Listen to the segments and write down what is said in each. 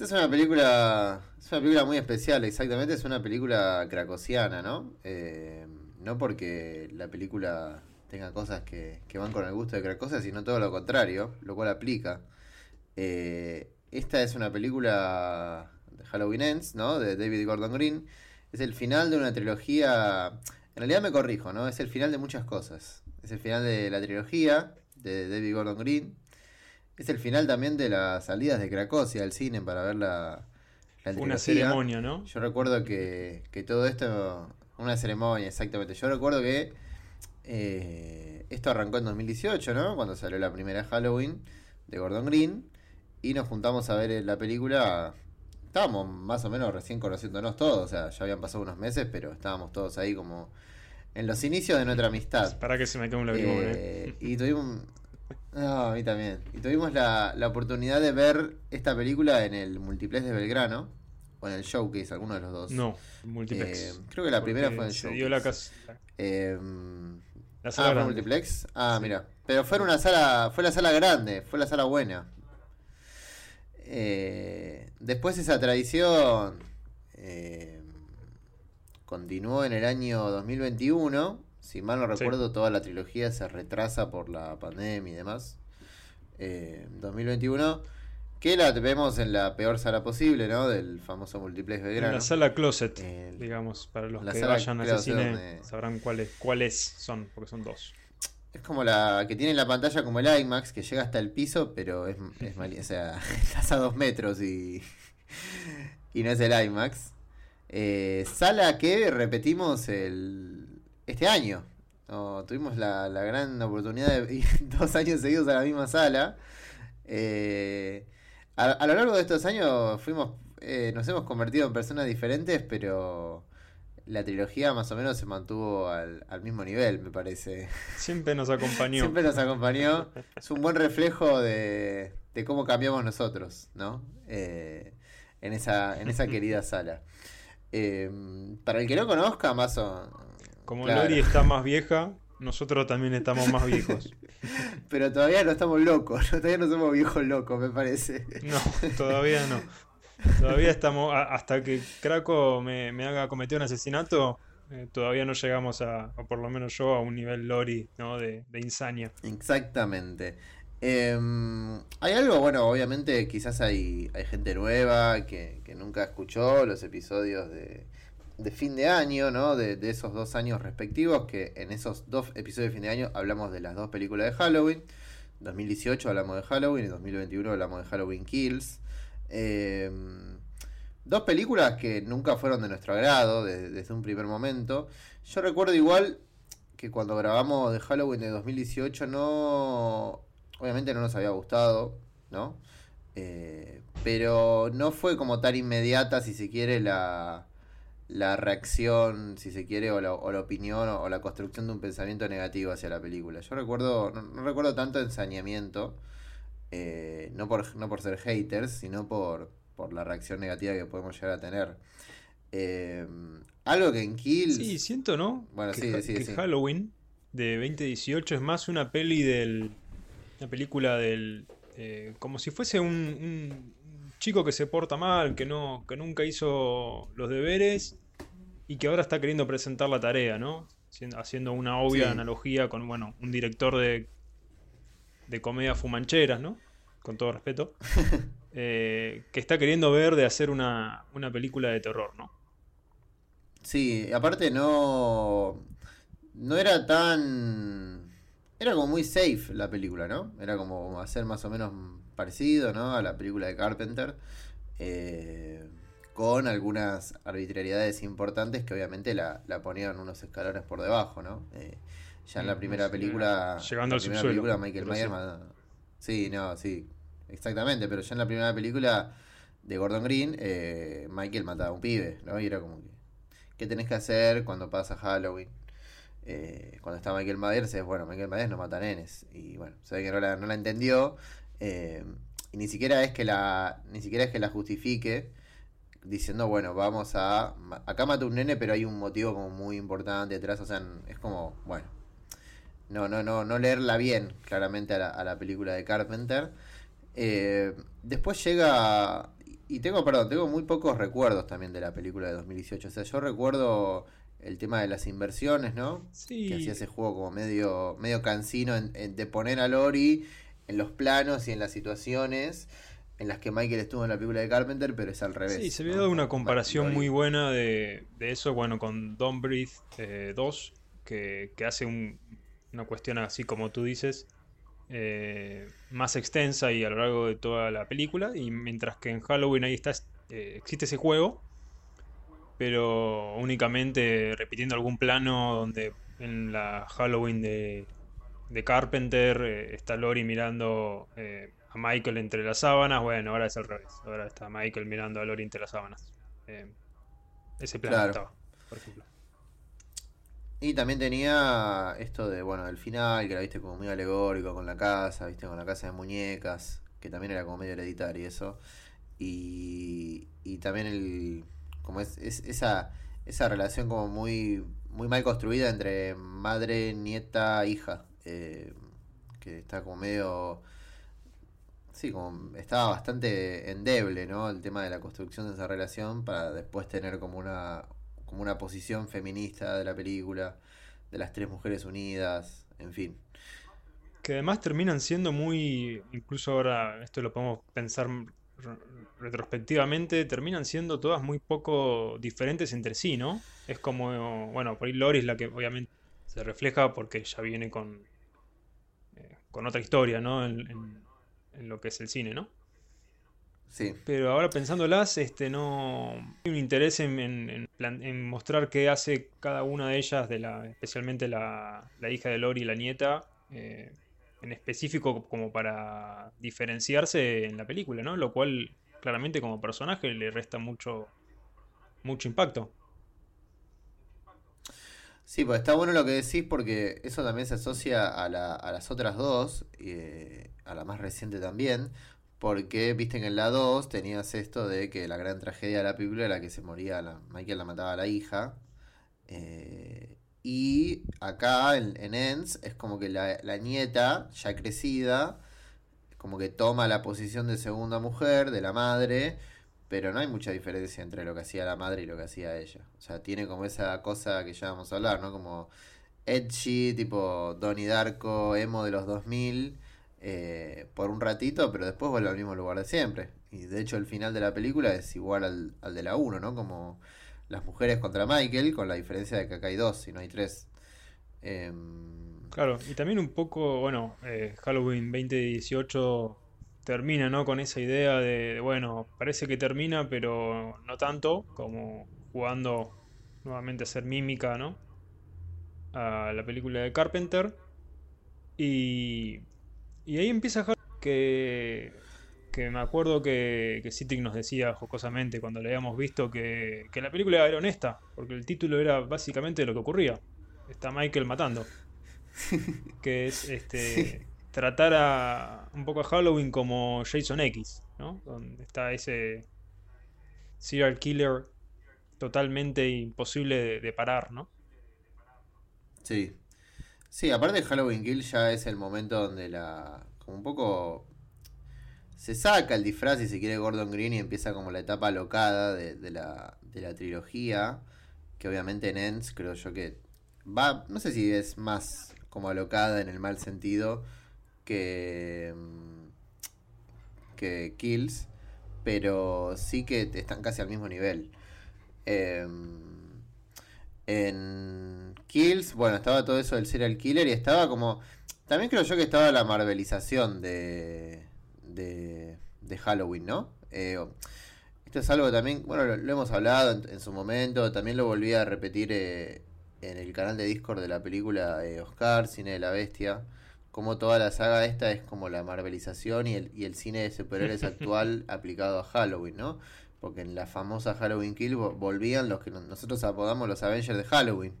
Esta es una película. Es una película muy especial, exactamente. Es una película cracosiana, ¿no? Eh, no porque la película tenga cosas que, van con el gusto de Cracosia, sino todo lo contrario, lo cual aplica. Eh, esta es una película de Halloween Ends, ¿no? De David Gordon Green. Es el final de una trilogía. En realidad me corrijo, ¿no? Es el final de muchas cosas. Es el final de la trilogía de David Gordon Green. Es el final también de las salidas de Cracosia al cine para ver la, la Una ceremonia, ¿no? Yo recuerdo que, que todo esto. Una ceremonia, exactamente. Yo recuerdo que eh, esto arrancó en 2018, ¿no? Cuando salió la primera Halloween de Gordon Green. Y nos juntamos a ver la película. Estábamos más o menos recién conociéndonos todos. O sea, ya habían pasado unos meses, pero estábamos todos ahí como en los inicios de nuestra amistad. Para que se me quede un eh, Y tuvimos. No, a mí también. Y tuvimos la, la, oportunidad de ver esta película en el Multiplex de Belgrano. O en el Showcase, alguno de los dos. No, Multiplex. Eh, creo que la primera fue en el Showcase. dio la casa. Eh, la sala ah, Multiplex. Ah, mira. Pero fue una sala. Fue la sala grande, fue la sala buena. Eh, después esa tradición eh, continuó en el año 2021. Si mal no recuerdo, toda la trilogía se retrasa por la pandemia y demás. Eh, 2021. Que la vemos en la peor sala posible, ¿no? Del famoso Multiplex Belgrano. En la sala Closet, digamos, para los que vayan a cine sabrán cuáles, cuáles son, porque son dos. Es como la que tiene la pantalla como el IMAX, que llega hasta el piso, pero es, es mal, o sea, estás a dos metros y, y no es el IMAX. Eh, sala que repetimos el, este año. tuvimos la, la, gran oportunidad de ir dos años seguidos a la misma sala. Eh, a, lo largo de estos años fuimos, eh, nos hemos convertido en personas diferentes, pero la trilogía más o menos se mantuvo al, mismo nivel, me parece. Siempre nos acompañó. Siempre nos acompañó. Es un buen reflejo de, cómo cambiamos nosotros, ¿no? Eh, en, esa, en esa querida sala. Para el que no conozca, más o Como Lori está más vieja, nosotros también estamos más viejos. Pero todavía no estamos locos, todavía no somos viejos locos, me parece. No, todavía no. Todavía estamos, hasta que Craco me, haga cometer un asesinato, eh, todavía no llegamos a, o por lo menos yo, a un nivel Lori, ¿no? De, de insania. Exactamente. Em, hay algo, bueno, obviamente quizás hay, hay gente nueva que, que nunca escuchó los episodios de, de fin de año, ¿no? De, esos dos años respectivos, que en esos dos episodios de fin de año hablamos de las dos películas de Halloween. 2018 hablamos de Halloween y 2021 hablamos de Halloween Kills. Em, dos películas que nunca fueron de nuestro agrado desde un primer momento. Yo recuerdo igual que cuando grabamos de Halloween de 2018 no... Obviamente no nos había gustado, ¿no? Eh, pero no fue como tan inmediata, si se quiere, la, la reacción, si se quiere, o la, opinión o, la construcción de un pensamiento negativo hacia la película. Yo recuerdo, no, recuerdo tanto ensañamiento, eh, no, por, no por ser haters, sino por, por la reacción negativa que podemos llegar a tener. Eh, algo que en Kill. Sí, siento, ¿no? Bueno, que, sí, que Halloween de 2018 es más una peli del. Una película del. Eh, como si fuese un chico que se porta mal, que, no, que nunca hizo los deberes y que ahora está queriendo presentar la tarea, ¿no? Haciendo una obvia analogía con, bueno, un director de, de comedia fumancheras, ¿no? Con todo respeto. Eh, que está queriendo ver de hacer una, una película de terror, ¿no? Sí, aparte no. No era tan. Era como muy safe la película, ¿no? Era como hacer más o menos parecido ¿no? a la película de Carpenter, eh, con algunas arbitrariedades importantes que obviamente la, la, ponían unos escalones por debajo, ¿no? Eh, ya en la mm, primera película, llegando la primera película Michael Myers, sí, no, sí, exactamente, pero ya en la primera película de Gordon Green, eh, Michael mataba a un pibe, ¿no? Y era como que, ¿qué tenés que hacer cuando pasa Halloween? cuando está Michael Myers es bueno, Michael Myers no mata nenes. Y bueno, se ve que no la, no la entendió. Eh, y ni siquiera es que la. Ni siquiera es que la justifique. Diciendo, bueno, vamos a. Acá mata un nene, pero hay un motivo como muy importante detrás. O sea, es como, bueno. No, no, no, no leerla bien, claramente, a la, película de Carpenter. Eh, después llega. y tengo, perdón, tengo muy pocos recuerdos también de la película de 2018. O sea, yo recuerdo el tema de las inversiones, ¿no? Sí. Que hacía ese juego como medio, medio cansino en- en- de poner a Lori en los planos y en las situaciones en las que Michael estuvo en la película de Carpenter, pero es al revés. Sí, se había ¿no? dado una comparación muy buena de, de eso, bueno, con Don't Breathe eh, 2, que, que hace un- una cuestión así como tú dices, eh, más extensa y a lo largo de toda la película, y mientras que en Halloween ahí está, eh, existe ese juego, pero únicamente repitiendo algún plano donde en la Halloween de, de Carpenter eh, está Lori mirando eh, a Michael entre las sábanas, bueno, ahora es al revés, ahora está Michael mirando a Lori entre las sábanas. Eh, ese Claro. estaba, por ejemplo. Y también tenía esto de, bueno, el final, que era, viste, como muy alegórico con la casa, viste, con la casa de muñecas, que también era como medio hereditario y eso. Y, y también el, como es, es esa, esa relación como muy, muy mal construida entre madre, nieta, hija, eh, que está como medio, sí, como estaba bastante endeble, ¿no? El tema de la construcción de esa relación para después tener como una, como una posición feminista de la película, de las tres mujeres unidas, en fin. Que además terminan siendo muy, incluso ahora esto lo podemos pensar re- retrospectivamente, terminan siendo todas muy poco diferentes entre sí, ¿no? Es como, bueno, por ahí Lori es la que obviamente se refleja porque ya viene con, con otra historia, ¿no? En, en- en lo que es el cine, ¿no? Sí, Pero ahora pensándolas, este, no hay un interés en, en- en plan- en mostrar qué hace cada una de ellas, de la, especialmente la, la hija de Lori y la nieta, eh, en específico como para diferenciarse en la película, ¿no? Lo cual claramente como personaje le resta mucho, mucho impacto. Sí, pues está bueno lo que decís porque eso también se asocia a, la- a las otras dos, eh, a la más reciente también, porque viste que en la 2 tenías esto de que la gran tragedia de la película era que se moría, la, Michael la mataba a la hija, eh, y acá en, en Ends es como que la, la nieta, ya crecida, como que toma la posición de segunda mujer, de la madre, pero no hay mucha diferencia entre lo que hacía la madre y lo que hacía ella. O sea, tiene como esa cosa que ya vamos a hablar, ¿no? Como edgy, tipo Donnie Darko, emo de los 2000, eh, por un ratito, pero después vuelve al mismo lugar de siempre. Y de hecho el final de la película es igual al, al de la 1, ¿no? Como las mujeres contra Michael, con la diferencia de que acá hay dos y no hay tres. Em, Claro, y también un poco, bueno, eh, Halloween 2018 termina, ¿no? Con esa idea de, de, bueno, parece que termina, pero no tanto, como jugando nuevamente a hacer mímica, ¿no? A la película de Carpenter. Y, y ahí empieza Halloween, que, que me acuerdo que, que Citric nos decía jocosamente cuando le habíamos visto que, que la película era honesta, porque el título era básicamente lo que ocurría. Está Michael matando que es este tratar a un poco a Halloween como Jason X, ¿no? Donde está ese serial killer totalmente imposible de, de parar, ¿no? Sí. Sí, aparte Halloween Kill ya es el momento donde la. como un poco. se saca el disfraz, si se quiere, Gordon Green y empieza como la etapa locada de, de la, de la trilogía. Que obviamente en Ends creo yo que va. no sé si es más como alocada en el mal sentido que. mm, que Kills. Pero sí que están casi al mismo nivel. Em, en Kills, bueno, estaba todo eso del serial killer y estaba como. También creo yo que estaba la marvelización de. de, de Halloween, ¿no? Eh, esto es algo también, bueno, lo, hemos hablado en, en, su momento, también lo volví a repetir eh, en el canal de Discord de la película eh, Oscar, Cine de la Bestia. Como toda la saga esta es como la marvelización y el, y el cine de superhéroes actual aplicado a Halloween, ¿no? Porque en la famosa Halloween Kill volvían los que nosotros apodamos los Avengers de Halloween.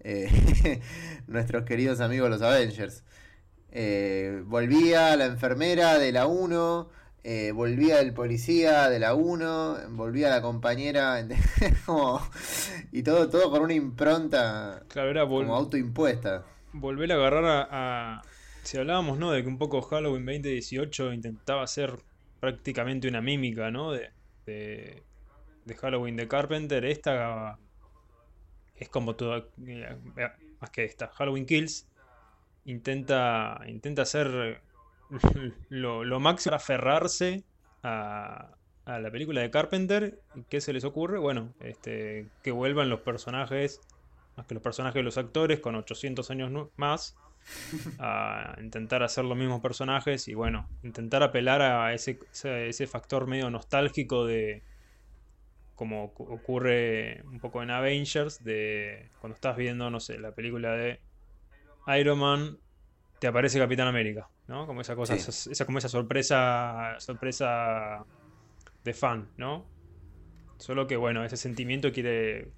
Eh, nuestros queridos amigos los Avengers. Eh, volvía la enfermera de la 1, eh, volvía el policía de la 1, volvía la compañera, como, y todo, todo con una impronta claro, era como autoimpuesta. Volver a agarrar a, a, Si hablábamos, ¿no? De que un poco Halloween 2018 intentaba ser prácticamente una mímica, ¿no? De, de, Halloween de Carpenter, esta es como todo, eh, más que esta, Halloween Kills, intenta, intenta hacer lo, lo máximo para aferrarse a, a la película de Carpenter. ¿Qué se les ocurre? Bueno, este, que vuelvan los personajes, más que los personajes de los actores, con 800 años más, a intentar hacer los mismos personajes y bueno, intentar apelar a ese, ese factor medio nostálgico de como ocurre un poco en Avengers, de cuando estás viendo, no sé, la película de Iron Man, te aparece Capitán América, ¿no? Como esa cosa, esa, como esa sorpresa, sorpresa de fan, ¿no? Solo que, bueno, ese sentimiento quiere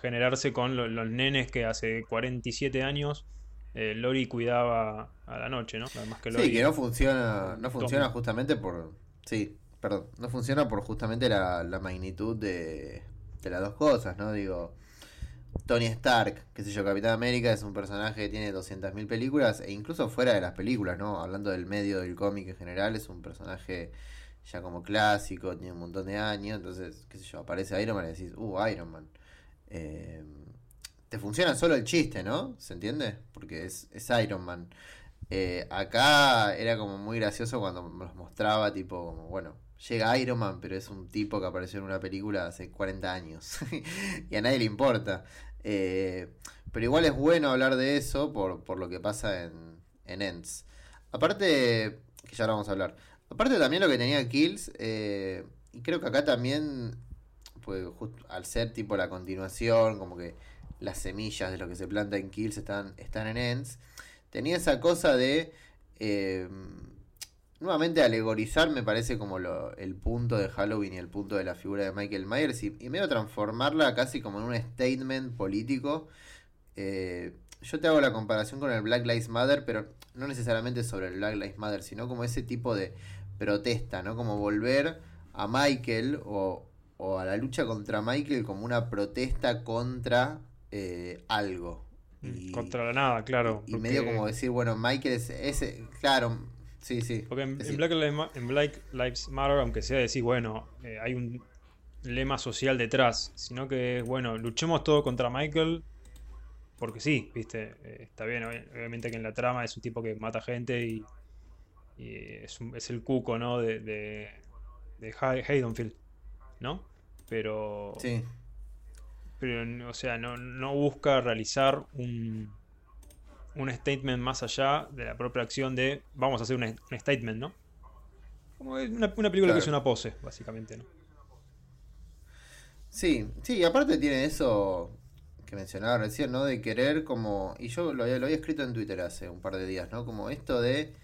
generarse con los nenes que hace 47 años eh, Lori cuidaba a la noche, ¿no? Además que sí, que no funciona, no funciona justamente por... Sí, perdón, no funciona por justamente la, magnitud de, de las dos cosas, ¿no? Digo, Tony Stark, qué sé yo, Capitán América es un personaje que tiene 200.000 películas e incluso fuera de las películas, ¿no? Hablando del medio del cómic en general, es un personaje ya como clásico, tiene un montón de años, entonces, qué sé yo, aparece Iron Man y decís, uh, Iron Man. Eh, te funciona solo el chiste, ¿no? ¿Se entiende? Porque es, Iron Man. Eh, acá era como muy gracioso cuando nos mostraba, tipo, como, bueno, llega Iron Man, pero es un tipo que apareció en una película hace 40 años y a nadie le importa. Eh, pero igual es bueno hablar de eso por, lo que pasa en, en Ends. Aparte, que ya lo vamos a hablar. Aparte también lo que tenía Kills, eh, y creo que acá también, pues al ser tipo la continuación, como que las semillas de lo que se planta en Kills están, están en Ends, tenía esa cosa de eh, nuevamente alegorizar, me parece como el punto de Halloween y el punto de la figura de Michael Myers, y, y medio transformarla casi como en un statement político. Eh, yo te hago la comparación con el Black Lives Matter, pero no necesariamente sobre el Black Lives Matter, sino como ese tipo de protesta, ¿no? Como volver a Michael o, a la lucha contra Michael como una protesta contra eh, algo. Mm, contra la nada, claro. Y, medio como decir, bueno, Michael es ese, claro, sí, sí. Porque en, Black, Lives, Matter, aunque sea decir, bueno, eh, hay un lema social detrás, sino que, bueno, luchemos todo contra Michael, porque sí, viste, eh, está bien, obviamente que en la trama es un tipo que mata gente y es, es, el cuco, ¿no? De, de, de Haydenfield, ¿no? Pero. Sí. Pero, o sea, no, no busca realizar un, un statement más allá de la propia acción de vamos a hacer un, statement, ¿no? Como una, una película que es una pose, básicamente, ¿no? Sí, sí, aparte tiene eso que mencionaba recién, ¿no? De querer como, y yo lo había, lo había escrito en Twitter hace un par de días, ¿no? Como esto de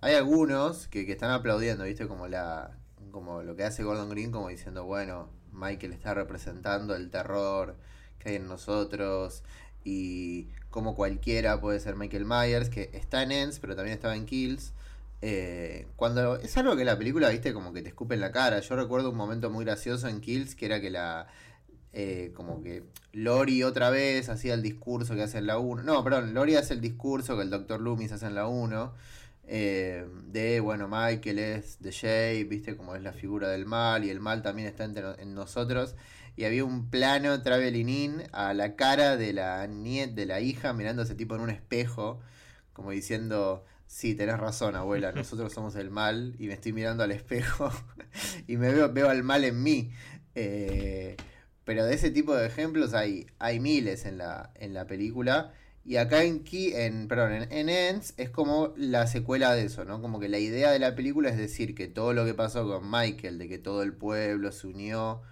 hay algunos que, están aplaudiendo, ¿viste? Como la como lo que hace Gordon Green, como diciendo, bueno, Michael está representando el terror que hay en nosotros y como cualquiera puede ser Michael Myers, que está en Ends, pero también estaba en Kills. Eh, cuando es algo que la película, viste, como que te escupe en la cara. Yo recuerdo un momento muy gracioso en Kills, que era que la. Eh, como que Lori otra vez hacía el discurso que hace en la 1. No, perdón, Lori hace el discurso que el Dr. Loomis hace en la 1. Eh, de, bueno, Michael es The Shape, viste, como es la figura del mal, y el mal también está entre, en nosotros. Y había un plano traveling in a la cara de la niet, de la hija, mirando a ese tipo en un espejo, como diciendo, sí, tenés razón, abuela, nosotros somos el mal, y me estoy mirando al espejo y me veo, veo al mal en mí. Eh, pero de ese tipo de ejemplos hay, hay miles en la, en la película. Y acá en Key, en, perdón, en, Ends es como la secuela de eso, ¿no? Como que la idea de la película es decir que todo lo que pasó con Michael, de que todo el pueblo se unió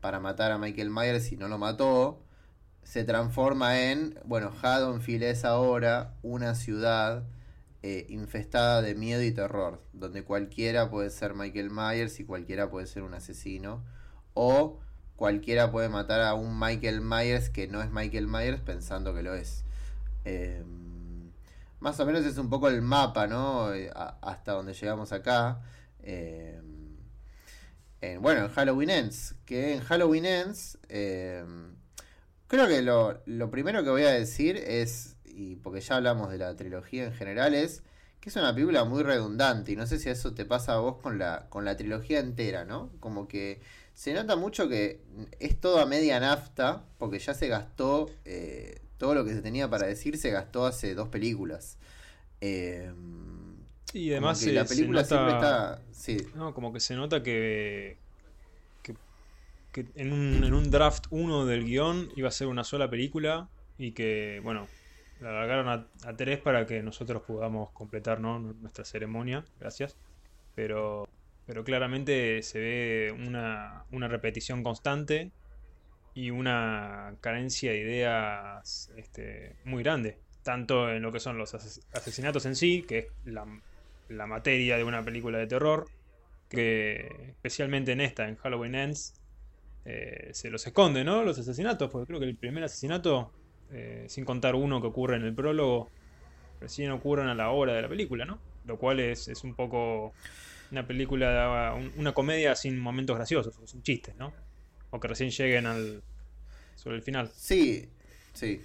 para matar a Michael Myers y no lo mató, se transforma en, bueno, Haddonfield es ahora una ciudad eh, infestada de miedo y terror, donde cualquiera puede ser Michael Myers y cualquiera puede ser un asesino, o cualquiera puede matar a un Michael Myers que no es Michael Myers pensando que lo es. Em, más o menos es un poco el mapa, ¿no? Eh, hasta donde llegamos acá. Em, en, bueno, en Halloween Ends. Que en Halloween Ends. Em, creo que lo, lo, primero que voy a decir es. Y porque ya hablamos de la trilogía en general, es que es una película muy redundante y no sé si eso te pasa a vos con la, con la trilogía entera, ¿no? Como que se nota mucho que es todo a media nafta porque ya se gastó eh, todo lo que se tenía para decir, se gastó hace dos películas. Eh, y además la película siempre está... No, como que se nota que, que, en, un, en un draft 1 del guion iba a ser una sola película y que, bueno, la alargaron a, tres para que nosotros podamos completar nuestra ceremonia, gracias. Pero, pero claramente se ve una, repetición constante y una carencia de ideas este, muy grande, tanto en lo que son los asesinatos en sí, que es la, materia de una película de terror, que especialmente en esta, en Halloween Ends, eh, se los esconde, ¿no? Los asesinatos, porque creo que el primer asesinato eh, sin contar uno que ocurre en el prólogo, recién ocurren a la hora de la película, ¿no? Lo cual es, un poco una película, una comedia sin momentos graciosos, sin chistes, ¿no? O que recién lleguen al sobre el final. Sí, sí.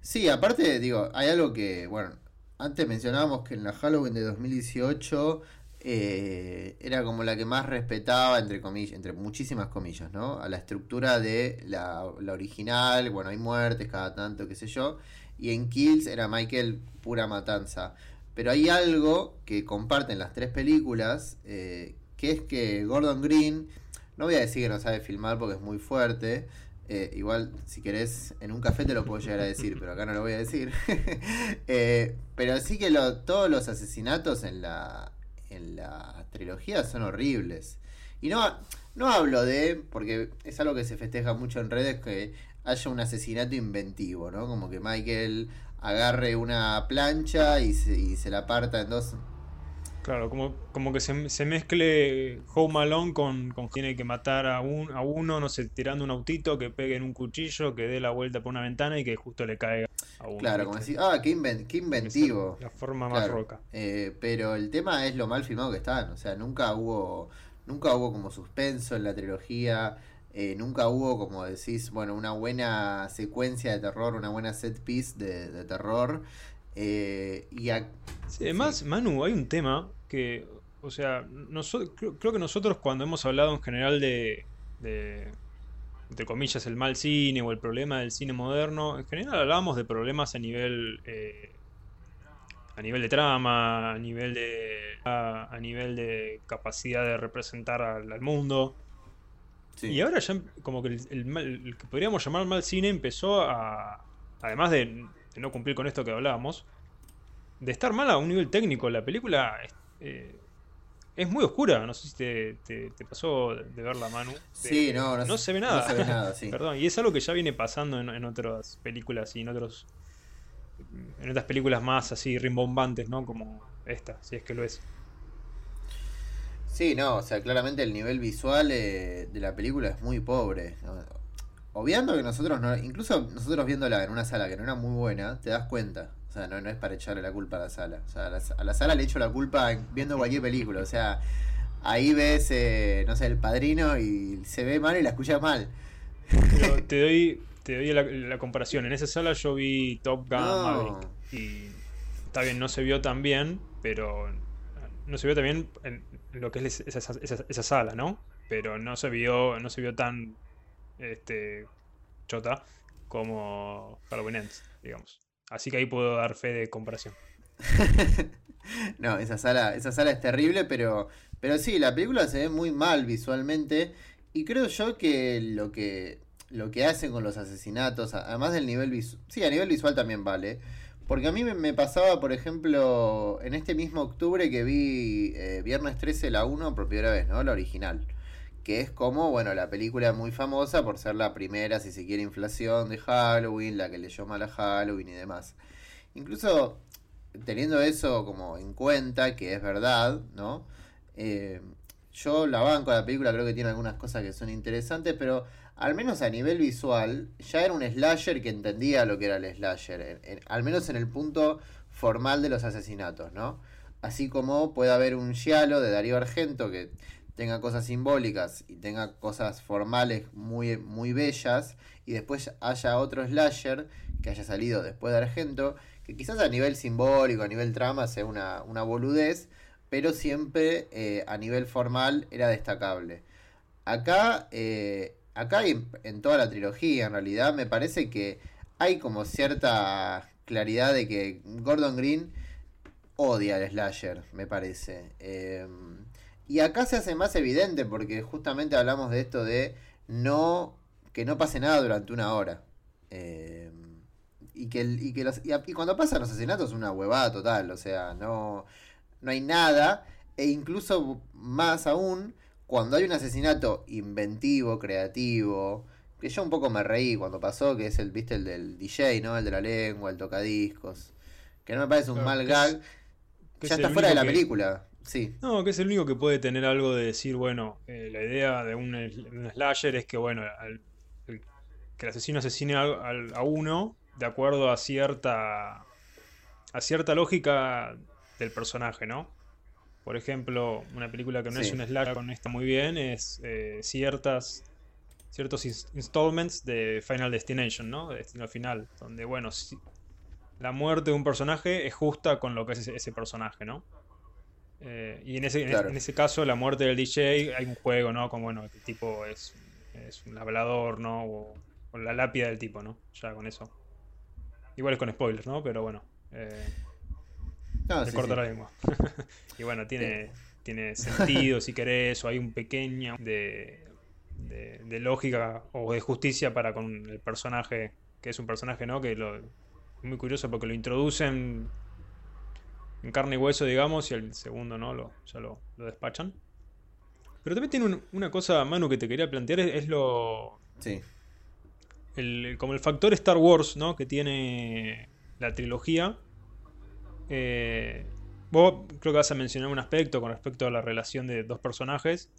Sí, aparte, digo, hay algo que, bueno, antes mencionábamos que en la Halloween de 2018 eh, era como la que más respetaba, entre comillas, entre muchísimas comillas, ¿no? A la estructura de la, original, bueno, hay muertes cada tanto, qué sé yo. Y en Kills era Michael pura matanza. Pero hay algo que comparten las tres películas, eh, que es que Gordon Green, no voy a decir que no sabe filmar porque es muy fuerte, eh, igual, si querés, en un café te lo puedo llegar a decir, pero acá no lo voy a decir. pero sí que todos los asesinatos en la, en la trilogía son horribles. Y no, no hablo de, porque es algo que se festeja mucho en redes, que haya un asesinato inventivo, ¿no? Como que Michael agarre una plancha y se, y se la parta en dos. Claro, como, como que se, se mezcle Home Alone con, con tiene que matar a, un, a uno, no sé, tirando un autito, que pegue en un cuchillo, que dé la vuelta por una ventana y que justo le caiga a uno. Claro, como decir, ah, qué, inventivo. La forma más roca. Eh, pero el tema es lo mal filmado que están, o sea, nunca hubo, nunca hubo como suspenso en la trilogía. Eh, nunca hubo, como decís, bueno, una buena secuencia de terror, una buena set piece de, terror. Eh, y además, Manu, hay un tema que, o sea, creo, que nosotros cuando hemos hablado en general de, de, entre comillas, el mal cine o el problema del cine moderno, en general hablábamos de problemas a nivel... Eh, a nivel de trama, a nivel de a, nivel de capacidad de representar al, mundo. Y ahora ya como que el, que podríamos llamar mal cine empezó a, además de, no cumplir con esto que hablábamos, de estar mal a un nivel técnico. La película eh, es muy oscura. No sé si te, pasó de ver la mano. sí, no, no, se ve nada. Perdón, y es algo que ya viene pasando en, otras películas y en otros. En otras películas más así rimbombantes, ¿no? Como esta, si es que lo es. Sí, no, o sea, claramente el nivel visual eh, de la película es muy pobre. Obviando que nosotros no, incluso nosotros viéndola en una sala que no era muy buena, te das cuenta. O sea, no, no es para echarle la culpa a la sala. O sea, a la, sala le echo la culpa viendo cualquier película. O sea, ahí ves, eh, no sé, el padrino y se ve mal y la escucha mal. Pero te doy, te doy la, comparación. En esa sala yo vi Top Gun Y está bien, no se vio tan bien, pero no se vio tan bien en lo que es esa, esa, esa sala, ¿no? Pero no se vio, no se vio tan este chota como Halloween Ends, digamos. Así que ahí puedo dar fe de comparación. no, esa sala, esa sala es terrible, pero, pero sí, la película se ve muy mal visualmente. Y creo yo que lo que, lo que hacen con los asesinatos, además del nivel visual, sí, a nivel visual también vale. Porque a mí me, pasaba, por ejemplo, en este mismo octubre que vi eh, Viernes 13, la 1 por primera vez, ¿no? La original que es como, bueno, la película muy famosa por ser la primera, si se quiere, inflación de Halloween, la que leyó mal a Halloween y demás. Incluso teniendo eso como en cuenta, que es verdad, ¿no? Eh, yo la banco la película, creo que tiene algunas cosas que son interesantes, pero al menos a nivel visual, ya era un slasher que entendía lo que era el slasher, al menos en el punto formal de los asesinatos, ¿no? Así como puede haber un Giallo de Darío Argento que tenga cosas simbólicas y tenga cosas formales muy, muy bellas, y después haya otro slasher que haya salido después de Argento, que quizás a nivel simbólico, a nivel trama, sea una, una boludez, pero siempre eh, a nivel formal era destacable. Acá, eh, acá en toda la trilogía, en realidad, me parece que hay como cierta claridad de que Gordon Green odia al slasher, me parece. Em, y acá se hace más evidente porque justamente hablamos de esto de no que no pase nada durante una hora. Em, y que, y, que los, y, cuando pasan los asesinatos es una huevada total, o sea, no, no hay nada. E incluso más aún, cuando hay un asesinato inventivo, creativo, que yo un poco me reí cuando pasó, que es el, viste, el del DJ, ¿no? El de la lengua, el tocadiscos. Que no me parece un mal gag. ya está fuera de la película. Sí. No, que es el único que puede tener algo de decir, bueno, eh, la idea de un, slasher es que, bueno, que el asesino asesine a, a, uno de acuerdo a cierta a cierta lógica del personaje, ¿no? Por ejemplo, una película que no es un slasher con esta muy bien es eh, ciertas ciertos installments de Final Destination, ¿no? De Destino Final, donde, bueno, la muerte de un personaje es justa con lo que es ese, personaje, ¿no? Eh, y en ese, en ese caso, la muerte del DJ, hay un juego, ¿no? Como, bueno, el tipo es, es un hablador, ¿no? O, la lápida del tipo, ¿no? Ya con eso. Igual es con spoilers, ¿no? Pero bueno. Eh, no, corta la lengua. y bueno, tiene, tiene sentido si querés, o hay un pequeño de de, lógica o de justicia para con el personaje, que es un personaje, ¿no? Que lo, es muy curioso porque lo introducen en carne y hueso, digamos, y el segundo, ¿no? Lo, ya lo, despachan. Pero también tiene una cosa, Manu, que te quería plantear, es, lo... Sí. El, como el factor Star Wars, ¿no? Que tiene la trilogía. Eh, vos creo que vas a mencionar un aspecto con respecto a la relación de dos personajes.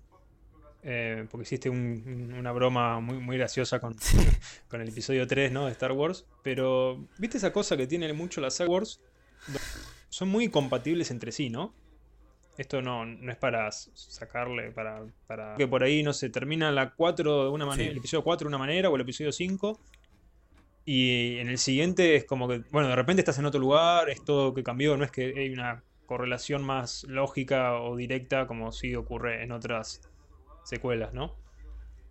Eh, porque hiciste una broma muy, muy graciosa con, con, el episodio 3 ¿no? de Star Wars. Pero, ¿viste esa cosa que tiene mucho las Star Wars? Son muy compatibles entre sí, ¿no? Esto no, no es para sacarle, para, para, Que por ahí, no se termina la 4 de una manera, el episodio 4 de una manera o el episodio 5. Y en el siguiente es como que, bueno, de repente estás en otro lugar, es todo que cambió, no es que hay una correlación más lógica o directa como sí ocurre en otras secuelas, ¿no?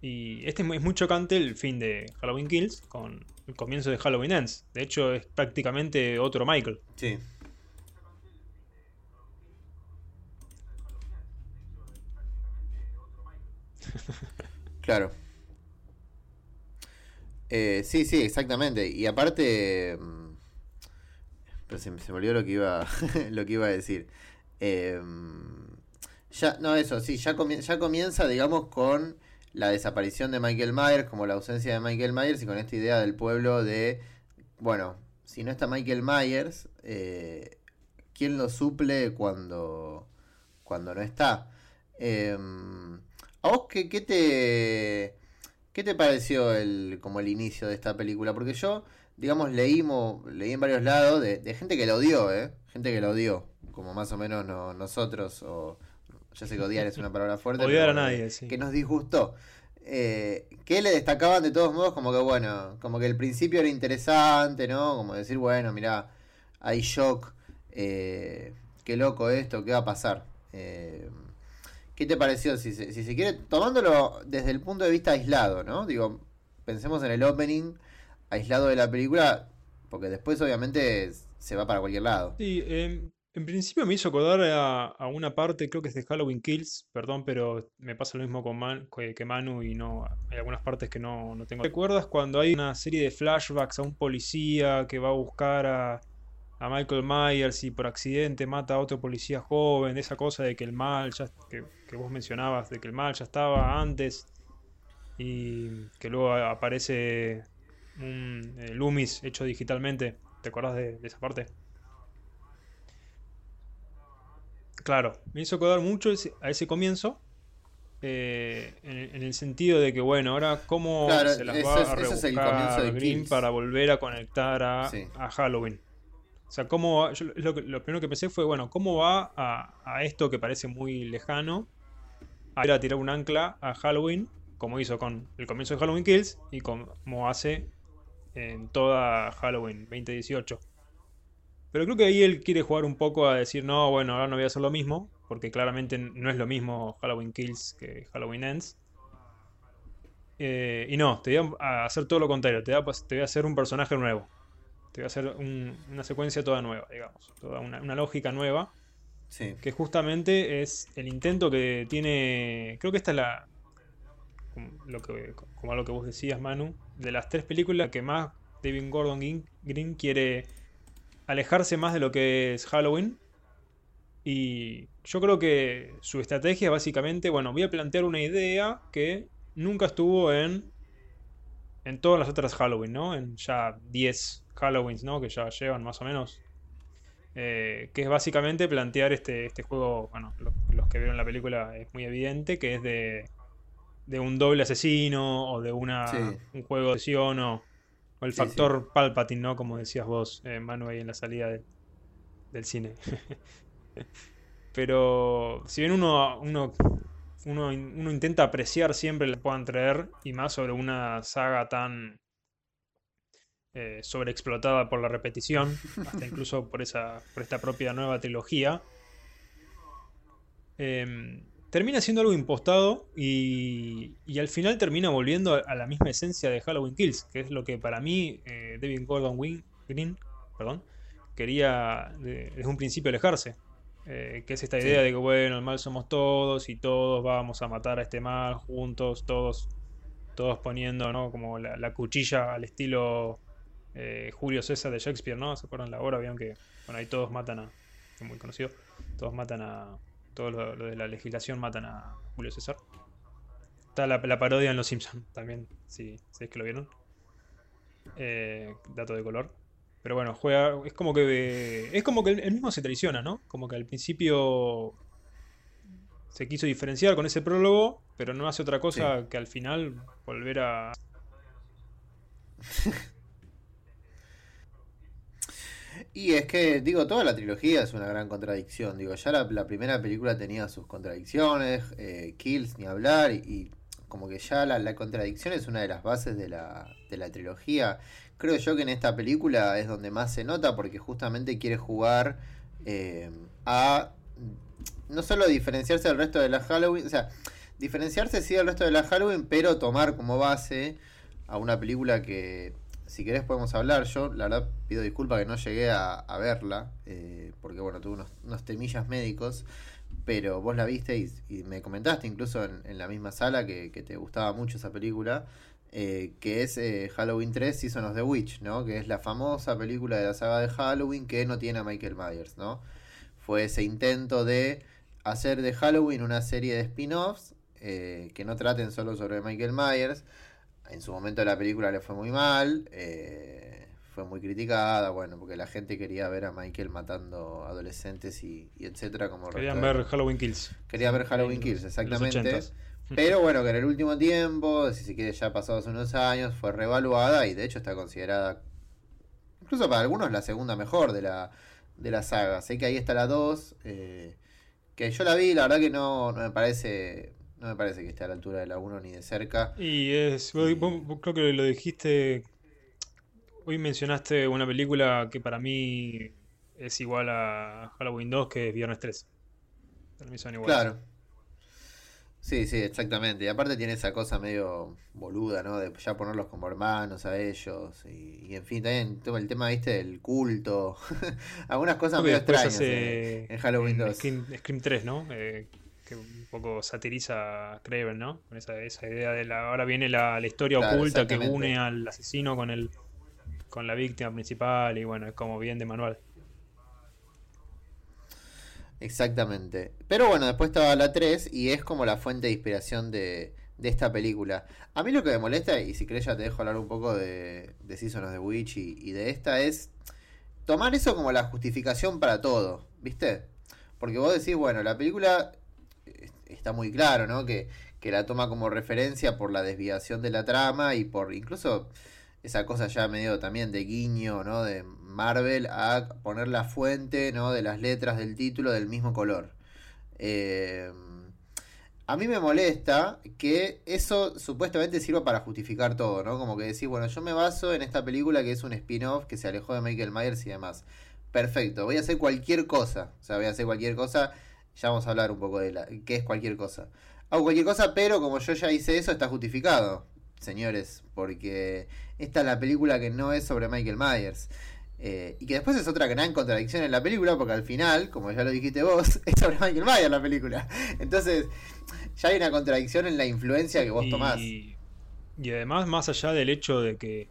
Y este es muy chocante el fin de Halloween Kills con el comienzo de Halloween Ends. De hecho, es prácticamente otro Michael. Sí. Claro. Eh, sí, sí, exactamente. Y aparte. Mm, pero se, me olvidó lo que iba, lo que iba a decir. Eh, ya, no, eso, sí, ya, ya comienza, digamos, con la desaparición de Michael Myers, como la ausencia de Michael Myers, y con esta idea del pueblo de, bueno, si no está Michael Myers, eh, ¿quién lo suple cuando, cuando no está? Em, ¿A vos qué, qué, te, qué te pareció el, como el inicio de esta película? Porque yo, digamos, leímos, leí en varios lados de, gente que la odió, ¿eh? Gente que la odió, como más o menos nosotros o ya sé que odiar es una palabra fuerte. Odiar a nadie, Que nos disgustó. Eh, que le destacaban de todos modos como que, bueno, como que el principio era interesante, ¿no? Como decir, bueno, mira, hay shock, eh, qué loco esto, qué va a pasar. Eh, ¿Qué te pareció? Si se, si se quiere, tomándolo desde el punto de vista aislado, ¿no? Digo, pensemos en el opening aislado de la película, porque después obviamente se va para cualquier lado. Sí, en principio me hizo acordar a, una parte, creo que es de Halloween Kills, perdón, pero me pasa lo mismo con que, Manu y no hay algunas partes que no, no tengo. ¿Recuerdas cuando hay una serie de flashbacks a un policía que va a buscar a, Michael Myers y por accidente mata a otro policía joven? Esa cosa de que el mal, ya, que, vos mencionabas, de que el mal ya estaba antes y que luego aparece un eh, Loomis hecho digitalmente. ¿Te acordás de esa parte? Claro, me hizo acordar mucho a ese comienzo. Eh, en, el sentido de que, bueno, ahora cómo se las va a rebuscar Green para volver a conectar a, Halloween. O sea, cómo lo, primero que pensé fue, bueno, ¿cómo va a, esto que parece muy lejano a ir a tirar un ancla a Halloween, como hizo con el comienzo de Halloween Kills y como hace en toda Halloween 2018? Pero creo que ahí él quiere jugar un poco a decir, no, bueno, ahora no voy a hacer lo mismo, porque claramente no es lo mismo Halloween Kills que Halloween Ends. Eh, y no, te voy a hacer todo lo contrario, te voy a, te voy a hacer un personaje nuevo. Te voy a hacer una secuencia toda nueva, digamos, toda una, lógica nueva. Que justamente es el intento que tiene. Creo que esta es la. Como, lo que, como lo que vos decías, Manu. De las tres películas que más David Gordon Green quiere alejarse más de lo que es Halloween. Y yo creo que su estrategia básicamente, bueno, voy a plantear una idea que nunca estuvo en en todas las otras Halloween, ¿no? En ya 10 Halloweens, ¿no? Que ya llevan más o menos. Eh, que es básicamente plantear este, este juego, bueno, los, que vieron la película es muy evidente, que es de, de un doble asesino o de una, un juego de acción o, el factor Palpatine, ¿no? Como decías vos, eh, Manu, ahí en la salida del cine. Pero si bien uno, uno, uno, intenta apreciar siempre lo que puedan traer, y más sobre una saga tan eh, sobreexplotada por la repetición, hasta incluso por, esa, por esta propia nueva trilogía, em, termina siendo algo impostado y, y, al final termina volviendo a, la misma esencia de Halloween Kills, que es lo que para mí eh, David Gordon Green perdón, quería desde un principio alejarse. Eh, que es esta idea de que, bueno, el mal somos todos y todos vamos a matar a este mal juntos, todos, todos poniendo, ¿no? Como la, cuchilla al estilo eh, Julio César de Shakespeare, ¿no? ¿Se acuerdan la obra? Vieron que, bueno, ahí todos matan a, es muy conocido, todos matan a, todo lo, de la legislación matan a Julio César. Está la, parodia en Los Simpsons también, si, es que lo vieron. Eh, dato de color. Pero bueno, juega. Es como que. Es como que él mismo se traiciona, ¿no? Como que al principio. Se quiso diferenciar con ese prólogo, pero no hace otra cosa que al final volver a. Y es que, digo, toda la trilogía es una gran contradicción. Digo, ya la, primera película tenía sus contradicciones, eh, kills, ni hablar, y, como que ya la, contradicción es una de las bases de la, de la trilogía. Creo yo que en esta película es donde más se nota porque justamente quiere jugar eh, a no solo diferenciarse del resto de la Halloween, o sea, diferenciarse sí del resto de la Halloween, pero tomar como base a una película que si querés podemos hablar. Yo, la verdad, pido disculpas que no llegué a, verla, eh, porque bueno, tuve unos, temillas médicos, pero vos la viste y, me comentaste incluso en, la misma sala que, te gustaba mucho esa película, eh, que es eh, Halloween 3 Season of the Witch, ¿no? Que es la famosa película de la saga de Halloween que no tiene a Michael Myers, ¿no? Fue ese intento de hacer de Halloween una serie de spin-offs que no traten solo sobre Michael Myers, en su momento la película le fue muy mal, eh, fue muy criticada, bueno, porque la gente quería ver a Michael matando adolescentes y, etcétera. Como Querían ver Halloween Kills. Querían ver Halloween Kills, exactamente. Pero bueno, que en el último tiempo, si se quiere ya pasados unos años, fue revaluada y de hecho está considerada, incluso para algunos, la segunda mejor de la, de la saga. Sé que ahí está la 2, eh, que yo la vi, la verdad que no, no me parece no me parece que esté a la altura de la 1 ni de cerca. Y es. creo que lo dijiste. Hoy mencionaste una película que para mí es igual a Halloween 2, que es Viernes 3. Para mí son iguales. Claro. Sí, sí, exactamente. Y aparte tiene esa cosa medio boluda, ¿no? De ya ponerlos como hermanos a ellos. Y, en fin, también el tema, viste, del culto. Algunas cosas medio extrañas en, Halloween 2. Scream, 3, ¿no? Eh, que un poco satiriza a Craven, ¿no? Con esa, esa idea de la. Ahora viene la, historia oculta que une al asesino con el con la víctima principal y bueno, es como bien de manual. Exactamente. Pero bueno, después estaba la 3 y es como la fuente de inspiración de, de esta película. A mí lo que me molesta, y si crees ya te dejo hablar un poco de, de Season of the Witch y, y de esta, es tomar eso como la justificación para todo, ¿viste? Porque vos decís, bueno, la película está muy claro, ¿no? Que, la toma como referencia por la desviación de la trama y por incluso esa cosa ya medio también de guiño, ¿no? De Marvel a poner la fuente, ¿no? De las letras del título del mismo color. Eh, a mí me molesta que eso supuestamente sirva para justificar todo, ¿no? Como que decir, bueno, yo me baso en esta película que es un spin-off que se alejó de Michael Myers y demás. perfecto, voy a hacer cualquier cosa. O sea, voy a hacer cualquier cosa. Ya vamos a hablar un poco de la, qué es cualquier cosa. Hago cualquier cosa, pero como yo ya hice eso, está justificado, señores, porque esta es la película que no es sobre Michael Myers. Eh, y que después es otra gran contradicción en la película, porque al final, como ya lo dijiste vos, es sobre Michael Myers la película. Entonces, ya hay una contradicción en la influencia que vos Y, tomás. y además, más allá del hecho de que,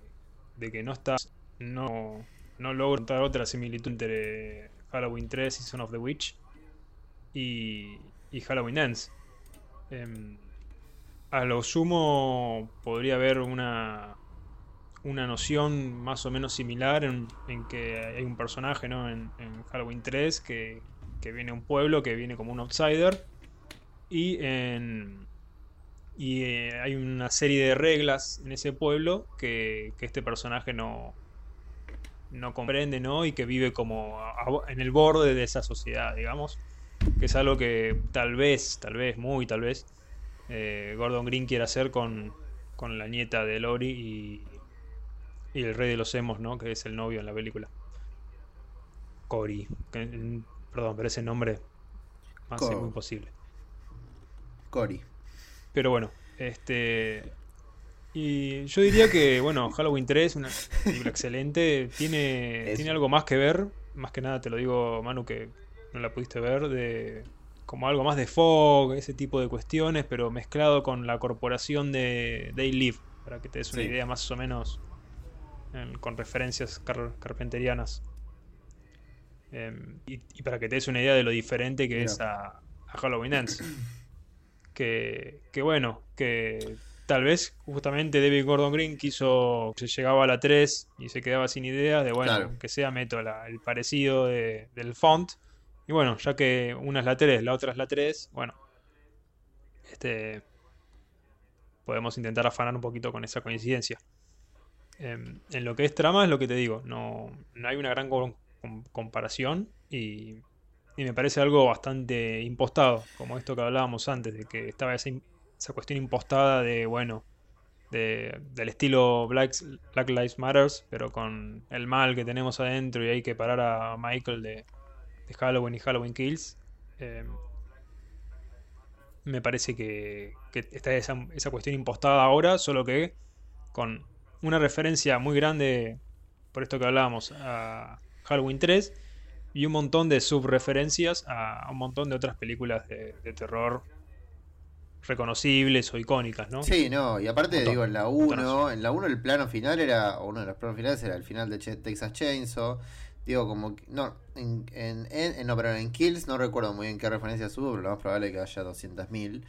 de que no estás, no, no logro encontrar otra similitud entre Halloween 3 y Son of the Witch y, y Halloween Ends. Em, a lo sumo podría haber una, una noción más o menos similar en, en que hay un personaje ¿no? en, en Halloween 3 que, que viene a un pueblo que viene como un outsider y en, y eh, hay una serie de reglas en ese pueblo que, que este personaje no, no comprende, ¿no? Y que vive como en el borde de esa sociedad, digamos. Que es algo que tal vez, tal vez, muy tal vez, eh, Gordon Green quiere hacer con, con la nieta de Lori y, y el rey de los emos, ¿no? Que es el novio en la película. Cory. perdón, pero ese nombre más es muy posible. Cory. Pero bueno, este. Y yo diría que, bueno, Halloween 3, una película excelente, tiene, Es- tiene algo más que ver, más que nada te lo digo, Manu, que no la pudiste ver, de como algo más de fog, ese tipo de cuestiones, pero mezclado con la corporación de They Live, para que te des una Sí. idea más o menos con referencias car- carpenterianas. Em, y, y para que te des una idea de lo diferente que Mira. es a, a Halloween Ends. Que, que bueno, que tal vez justamente David Gordon Green quiso, se llegaba a la 3 y se quedaba sin ideas de, bueno, Claro. que sea meto la- el parecido de- del font. Y bueno, ya que una es la 3, la otra es la 3, bueno, este, podemos intentar afanar un poquito con esa coincidencia. Em, en lo que es trama es lo que te digo, no, no hay una gran com- com- comparación y, y me parece algo bastante impostado, como esto que hablábamos antes, de que estaba esa, esa cuestión impostada de, bueno, de- del estilo Black, Black Lives Matters, pero con el mal que tenemos adentro y hay que parar a Michael de, de Halloween y Halloween Kills. Em, me parece que, que está esa, esa cuestión impostada ahora, solo que con una referencia muy grande, por esto que hablábamos, a Halloween 3 y un montón de subreferencias a un montón de otras películas de, de terror reconocibles o icónicas, ¿no? Sí, no, y aparte Montón, digo, en la montonazo. 1, en la 1 el plano final era, o uno de los planos finales era el final de Texas Chainsaw. Digo, como no, en, en, en- no, pero en Kills no recuerdo muy bien qué referencias hubo, pero lo más probable es que haya 200.000.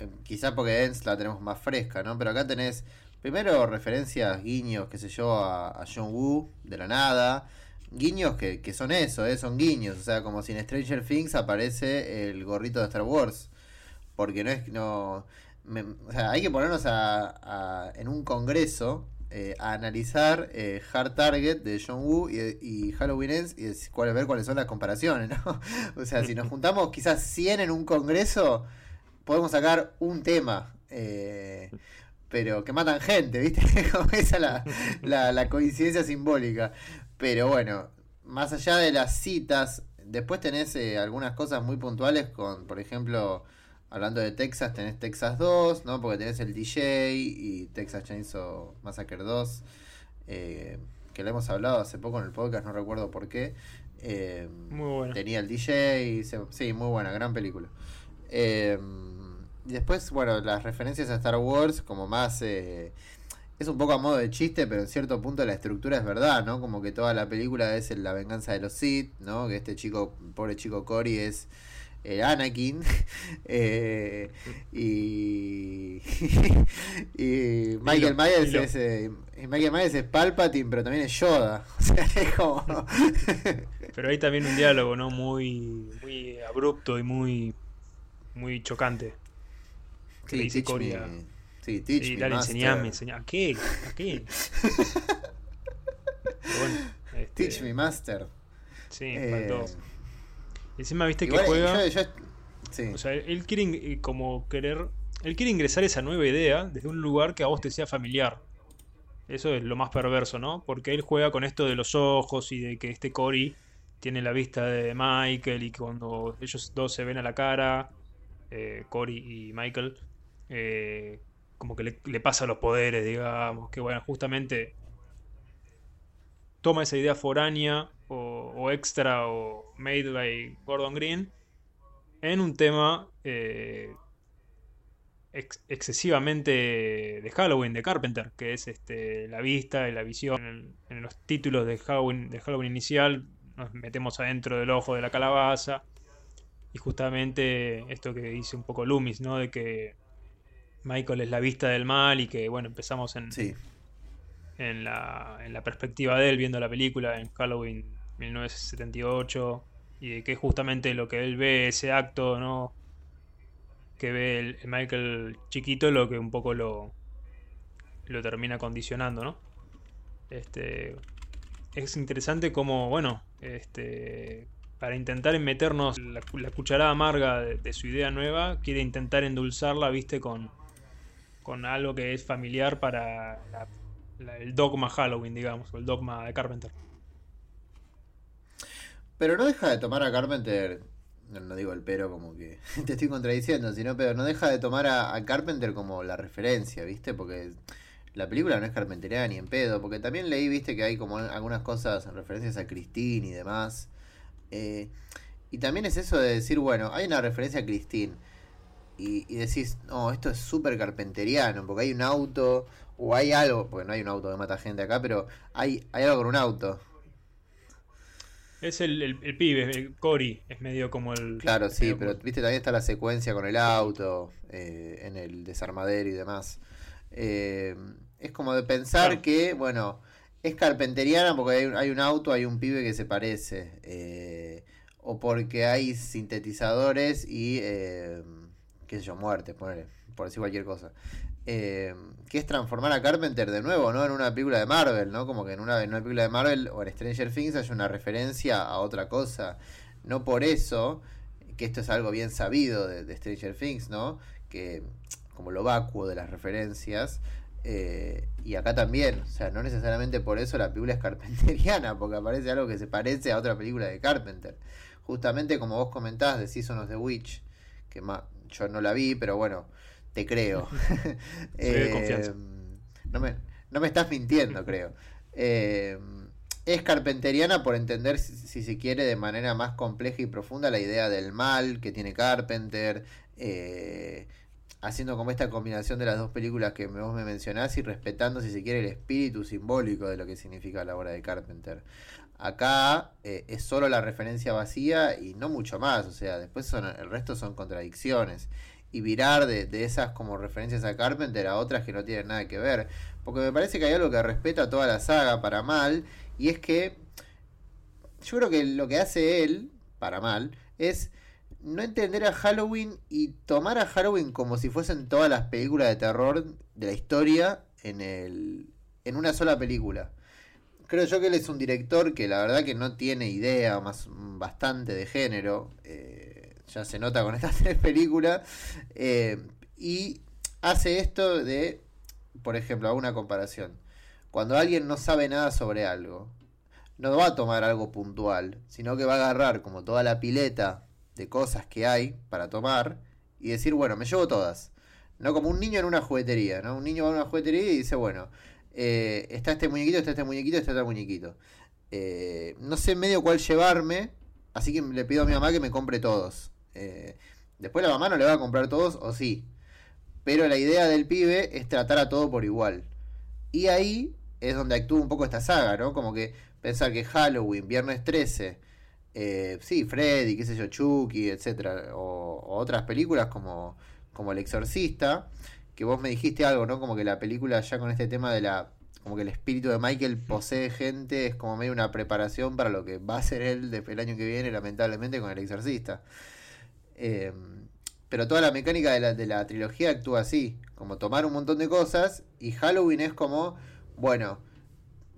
Eh, quizás porque Ends la tenemos más fresca, ¿no? Pero acá tenés primero referencias, guiños, qué sé yo, a, a John Woo, de la nada. Guiños que, que son eso, ¿eh? son guiños. O sea, como si en Stranger Things aparece el gorrito de Star Wars. Porque no es no o sea, hay que ponernos a, a- en un congreso eh, analizar eh, Hard Target de John Woo y, Halloween Ends y cuál- ver cuáles son las comparaciones, ¿no? O sea, si nos juntamos quizás 100 en un congreso, podemos sacar un tema. eh, pero que matan gente, ¿viste? Esa la, la coincidencia simbólica. Pero bueno, más allá de las citas, después tenés eh, algunas cosas muy puntuales con, por ejemplo, hablando de Texas, tenés Texas 2, ¿no? Porque tenés el DJ y Texas Chainsaw Massacre 2, eh, que lo hemos hablado hace poco en el podcast, no recuerdo por qué. Eh, Muy bueno. Tenía el DJ, se- sí, muy buena, gran película. Eh, y después, bueno, las referencias a Star Wars, como más. eh, es un poco a modo de chiste, pero en cierto punto la estructura es verdad, ¿no? Como que toda la película es la venganza de los Sith, ¿no? Que este chico, pobre chico Cory, es eh, Anakin. eh, y. y Michael Myers es. eh, Michael Myers es Palpatine, pero también es Yoda. O sea, es como. Pero hay también un diálogo, ¿no? Muy, muy abrupto y muy, muy chocante. Que le dice teach Cory me- a- Sí, teach Sí, me, dale, master. enseñame, enseñame. ¿A qué? ¿A qué? Bueno, este, Teach me, master. Sí, Eh, faltó. Encima viste que igual, juega. yo- yo- sí. O sea, él quiere eh, como querer. Él quiere ingresar esa nueva idea desde un lugar que a vos te sea familiar. Eso es lo más perverso, ¿no? Porque él juega con esto de los ojos y de que este Cory tiene la vista de Michael y cuando ellos dos se ven a la cara, eh, Cory y Michael, eh, como que le, le pasa los poderes, digamos, que bueno, justamente toma esa idea foránea o, extra o made by Gordon Green en un tema eh, excesivamente de Halloween, de Carpenter, que es este, la vista y la visión. En, los títulos de Halloween, de Halloween inicial nos metemos adentro del ojo de la calabaza. Y justamente esto que dice un poco Loomis, ¿no? De que Michael es la vista del mal y que, bueno, empezamos en, en, la, en la perspectiva de él viendo la película en Halloween 1978 y de que justamente lo que él ve, ese acto, ¿no? Que ve el, Michael chiquito, lo que un poco lo, lo termina condicionando, ¿no? Este, es interesante como, bueno, este, para intentar meternos la, cucharada amarga de, su idea nueva, quiere intentar endulzarla, viste, con, con algo que es familiar para el dogma Halloween, digamos, o el dogma de Carpenter. Pero no deja de tomar a Carpenter, no, digo el pero como que te estoy contradiciendo, sino pero no deja de tomar a, Carpenter como la referencia, ¿viste? Porque la película no es carpenteriana ni en pedo, porque también leí, viste, que hay como algunas cosas, referencias a Christine y demás. Eh, y también es eso de decir, bueno, hay una referencia a Christine. Y, y decís, no, esto es súper carpenteriano, porque hay un auto, o hay algo, porque no hay un auto que mata gente acá, pero hay, hay algo con un auto. Es el, el, pibe, el Cory, es medio como el... Claro, sí, pero viste, también está la secuencia con el auto, eh, en el desarmadero y demás. Eh, es como de pensar que, bueno, es carpenteriana porque hay, hay, un auto, hay un pibe que se parece. Eh, o porque hay sintetizadores y, qué sé yo, muertes, por decir cualquier cosa. Eh, que es transformar a Carpenter de nuevo, ¿no? En una película de Marvel, ¿no? Como que en una, película de Marvel o en Stranger Things hay una referencia a otra cosa. No por eso, que esto es algo bien sabido de, Stranger Things, ¿no? Que como lo vacuo de las referencias. Eh, y acá también, o sea, no necesariamente por eso la película es carpenteriana, porque aparece algo que se parece a otra película de Carpenter. Justamente como vos comentás de Season of the Witch, que yo no la vi, pero bueno, te creo. eh, no, me, no, me, estás mintiendo, creo. Eh, es carpenteriana por entender, si, se quiere, de manera más compleja y profunda la idea del mal que tiene Carpenter, eh, haciendo como esta combinación de las dos películas que vos me mencionás y respetando, si se quiere, el espíritu simbólico de lo que significa la obra de Carpenter. Acá eh, es solo la referencia vacía y no mucho más, o sea, después son, el resto son contradicciones y virar de, esas como referencias a Carpenter a otras que no tienen nada que ver. Porque me parece que hay algo que respeta toda la saga para mal, y es que yo creo que lo que hace él, para mal, es no entender a Halloween y tomar a Halloween como si fuesen todas las películas de terror de la historia en, el, en una sola película. Creo yo que él es un director que la verdad que no tiene idea, más bastante de género. Eh, ya se nota con estas tres películas. Eh, y hace esto de, por ejemplo, hago una comparación. Cuando alguien no sabe nada sobre algo, no va a tomar algo puntual, sino que va a agarrar como toda la pileta de cosas que hay para tomar y decir, bueno, me llevo todas. No como un niño en una juguetería, ¿no? Un niño va a una juguetería y dice, bueno, eh, está este muñequito, está este muñequito, está este muñequito. Eh, no sé medio cuál llevarme, así que le pido a mi mamá que me compre todos. Eh, después la mamá no le va a comprar todos, o sí. Pero la idea del pibe es tratar a todo por igual. Y ahí es donde actúa un poco esta saga, ¿no? Como que pensar que Halloween, Viernes 13, eh, sí, Freddy, qué sé yo, Chucky, etcétera, o, otras películas como, como El Exorcista, que vos me dijiste algo, ¿no? Como que la película ya con este tema de la como que el espíritu de Michael posee gente, es como medio una preparación para lo que va a ser él el año que viene, lamentablemente, con el exorcista. Eh, pero toda la mecánica de la, de la trilogía actúa así, como tomar un montón de cosas y Halloween es como, bueno,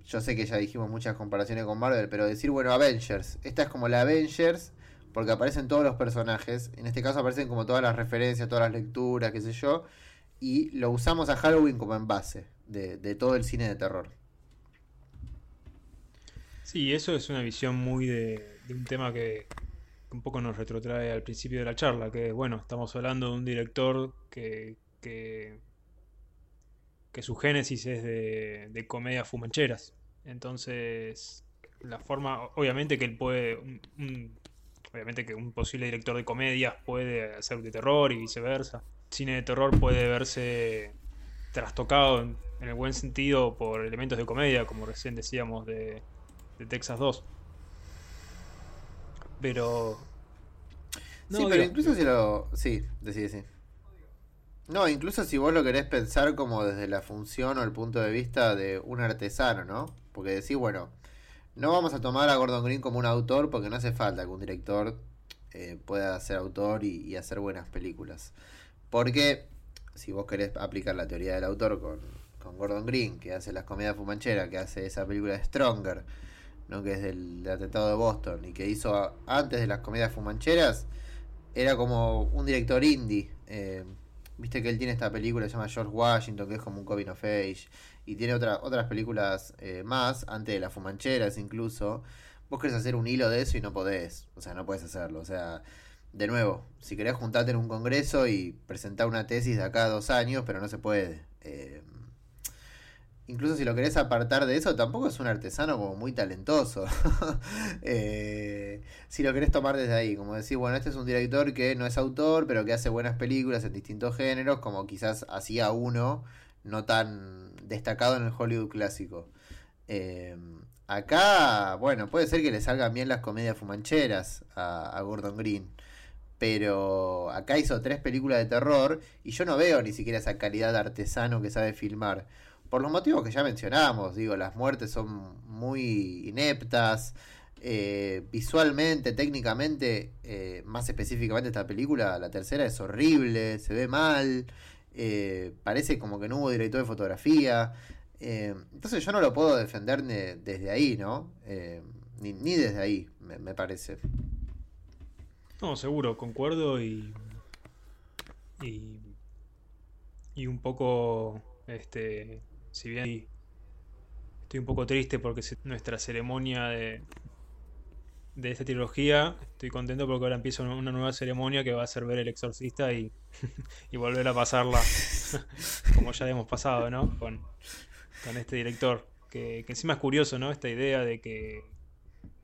yo sé que ya dijimos muchas comparaciones con Marvel, pero decir, bueno, Avengers, esta es como la Avengers porque aparecen todos los personajes, en este caso aparecen como todas las referencias, todas las lecturas, qué sé yo, y lo usamos a Halloween como en base de, de todo el cine de terror. Sí, eso es una visión muy de, un tema que un poco nos retrotrae al principio de la charla, que bueno, estamos hablando de un director que, que, su génesis es de, de comedias fumancheras. Entonces, la forma, obviamente que él puede, obviamente que un posible director de comedias puede hacer de terror y viceversa. Cine de terror puede verse trastocado en, el buen sentido por elementos de comedia, como recién decíamos de, de Texas 2. Pero. sí, pero incluso si lo. Sí, decide, sí. No, incluso si vos lo querés pensar como desde la función o el punto de vista de un artesano, ¿no? Porque decís, bueno, no vamos a tomar a Gordon Green como un autor porque no hace falta que un director eh, pueda ser autor y, hacer buenas películas. Porque si vos querés aplicar la teoría del autor con, Gordon Green, que hace las comedias fumancheras, que hace esa película de Stronger, ¿no? que es del, atentado de Boston, y que hizo antes de las comedias fumancheras, era como un director indie. Eh, viste que él tiene esta película que se llama George Washington, que es como un coming of age y tiene otra, otras películas eh, más, antes de las fumancheras incluso. Vos querés hacer un hilo de eso y no podés, o sea, no podés hacerlo. O sea, de nuevo, si querés juntarte en un congreso y presentar una tesis de acá a dos años, pero no se puede. Eh, incluso si lo querés apartar de eso, tampoco es un artesano como muy talentoso. Eh, si lo querés tomar desde ahí, como decir, bueno, este es un director que no es autor, pero que hace buenas películas en distintos géneros, como quizás hacía uno no tan destacado en el Hollywood clásico. Eh, acá, bueno, puede ser que le salgan bien las comedias fumancheras a, Gordon Green. Pero acá hizo tres películas de terror y yo no veo ni siquiera esa calidad de artesano que sabe filmar. Por los motivos que ya mencionamos, digo, las muertes son muy ineptas. Eh, visualmente, técnicamente, eh, más específicamente esta película, la tercera es horrible, se ve mal. Eh, parece como que no hubo director de fotografía. Entonces yo no lo puedo defender desde ahí, ¿no? Eh, ni, desde ahí, me, parece. No, seguro, concuerdo y, y. Y un poco. Este. Si bien estoy un poco triste porque nuestra ceremonia de, de esta trilogía. Estoy contento porque ahora empieza una nueva ceremonia que va a ser ver El Exorcista y, volver a pasarla como ya hemos pasado, ¿no? Con, este director. Que, encima es curioso, ¿no? Esta idea de que,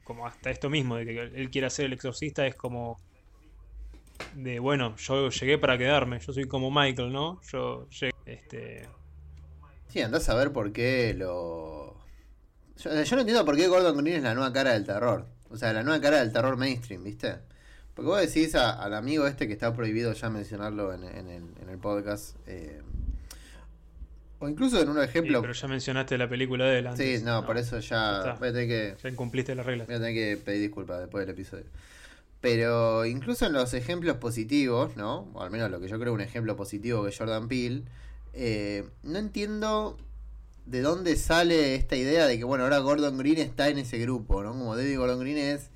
como hasta esto mismo, de que él quiere hacer El Exorcista es como de, bueno, yo llegué para quedarme, yo soy como Michael, ¿no? Yo llegué, este... Sí, andás a ver por qué lo... Yo, yo no entiendo por qué Gordon Green es la nueva cara del terror. O sea, la nueva cara del terror mainstream, ¿viste? Porque vos decís al amigo este que está prohibido ya mencionarlo en, el, podcast. Eh, o incluso en un ejemplo. pero ya mencionaste la película de él Sí, no, por eso ya. Voy a tener que, ya incumpliste las reglas. Voy a tener que pedir disculpas después del episodio. Pero incluso en los ejemplos positivos, ¿no? O al menos lo que yo creo un ejemplo positivo que Jordan Peele. Eh, no entiendo de dónde sale esta idea de que, bueno, ahora Gordon Green está en ese grupo, ¿no? Como David Gordon Green es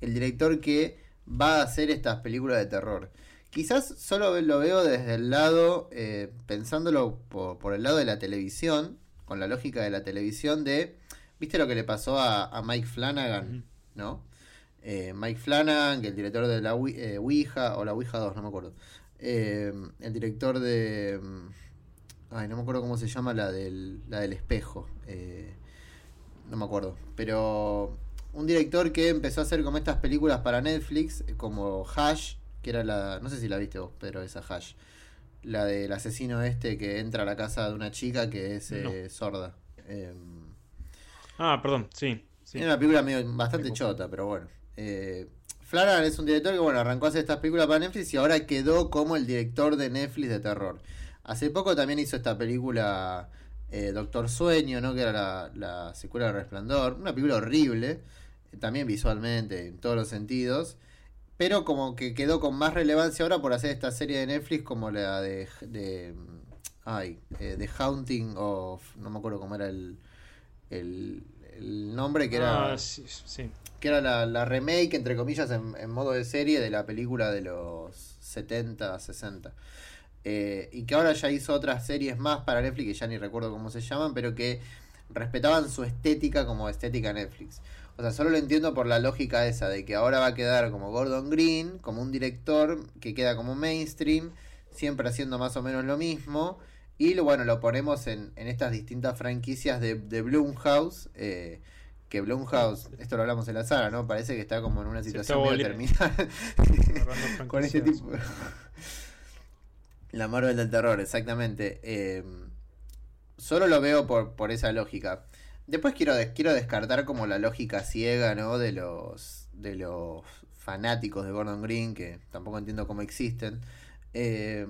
el director que va a hacer estas películas de terror. Quizás solo lo veo desde el lado, eh, pensándolo por, el lado de la televisión, con la lógica de la televisión de, ¿viste lo que le pasó a, Mike Flanagan? ¿No? Eh, Mike Flanagan, que el director de la Ouija, o la Ouija 2, no me acuerdo. el director de... Ay, no me acuerdo cómo se llama la del, la del espejo. Eh, no me acuerdo. Pero un director que empezó a hacer como estas películas para Netflix, como Hash, que era la. No sé si la viste vos, pero esa Hash. La del asesino este que entra a la casa de una chica que es eh, sorda. Em, ah, perdón, sí. sí. una película medio, bastante chota, pero bueno. Eh, Flanagan es un director que bueno arrancó a hacer estas películas para Netflix y ahora quedó como el director de Netflix de terror. Hace poco también hizo esta película eh, Doctor Sueño, ¿no? Que era la, secuela de Resplandor. Una película horrible, eh, también visualmente, en todos los sentidos. Pero como que quedó con más relevancia ahora por hacer esta serie de Netflix como la de... de ay, eh, The Haunting of... No me acuerdo cómo era el, el, nombre, que era... Ah, sí, Que era la, remake, entre comillas, en, en modo de serie de la película de los 70, 60. Eh, y que ahora ya hizo otras series más para Netflix, que ya ni recuerdo cómo se llaman, pero que respetaban su estética como estética Netflix. O sea, solo lo entiendo por la lógica esa de que ahora va a quedar como Gordon Green, como un director que queda como mainstream, siempre haciendo más o menos lo mismo. Y lo, bueno, lo ponemos en, en estas distintas franquicias de, de Blumhouse. Eh, que Blumhouse, esto lo hablamos en la saga, ¿no? Parece que está como en una situación medio terminal con este tipo. La Marvel del terror, exactamente. Eh, solo lo veo por, por esa lógica. Después quiero, quiero descartar como la lógica ciega, ¿no? De los, de los fanáticos de Gordon Green, que tampoco entiendo cómo existen. Eh,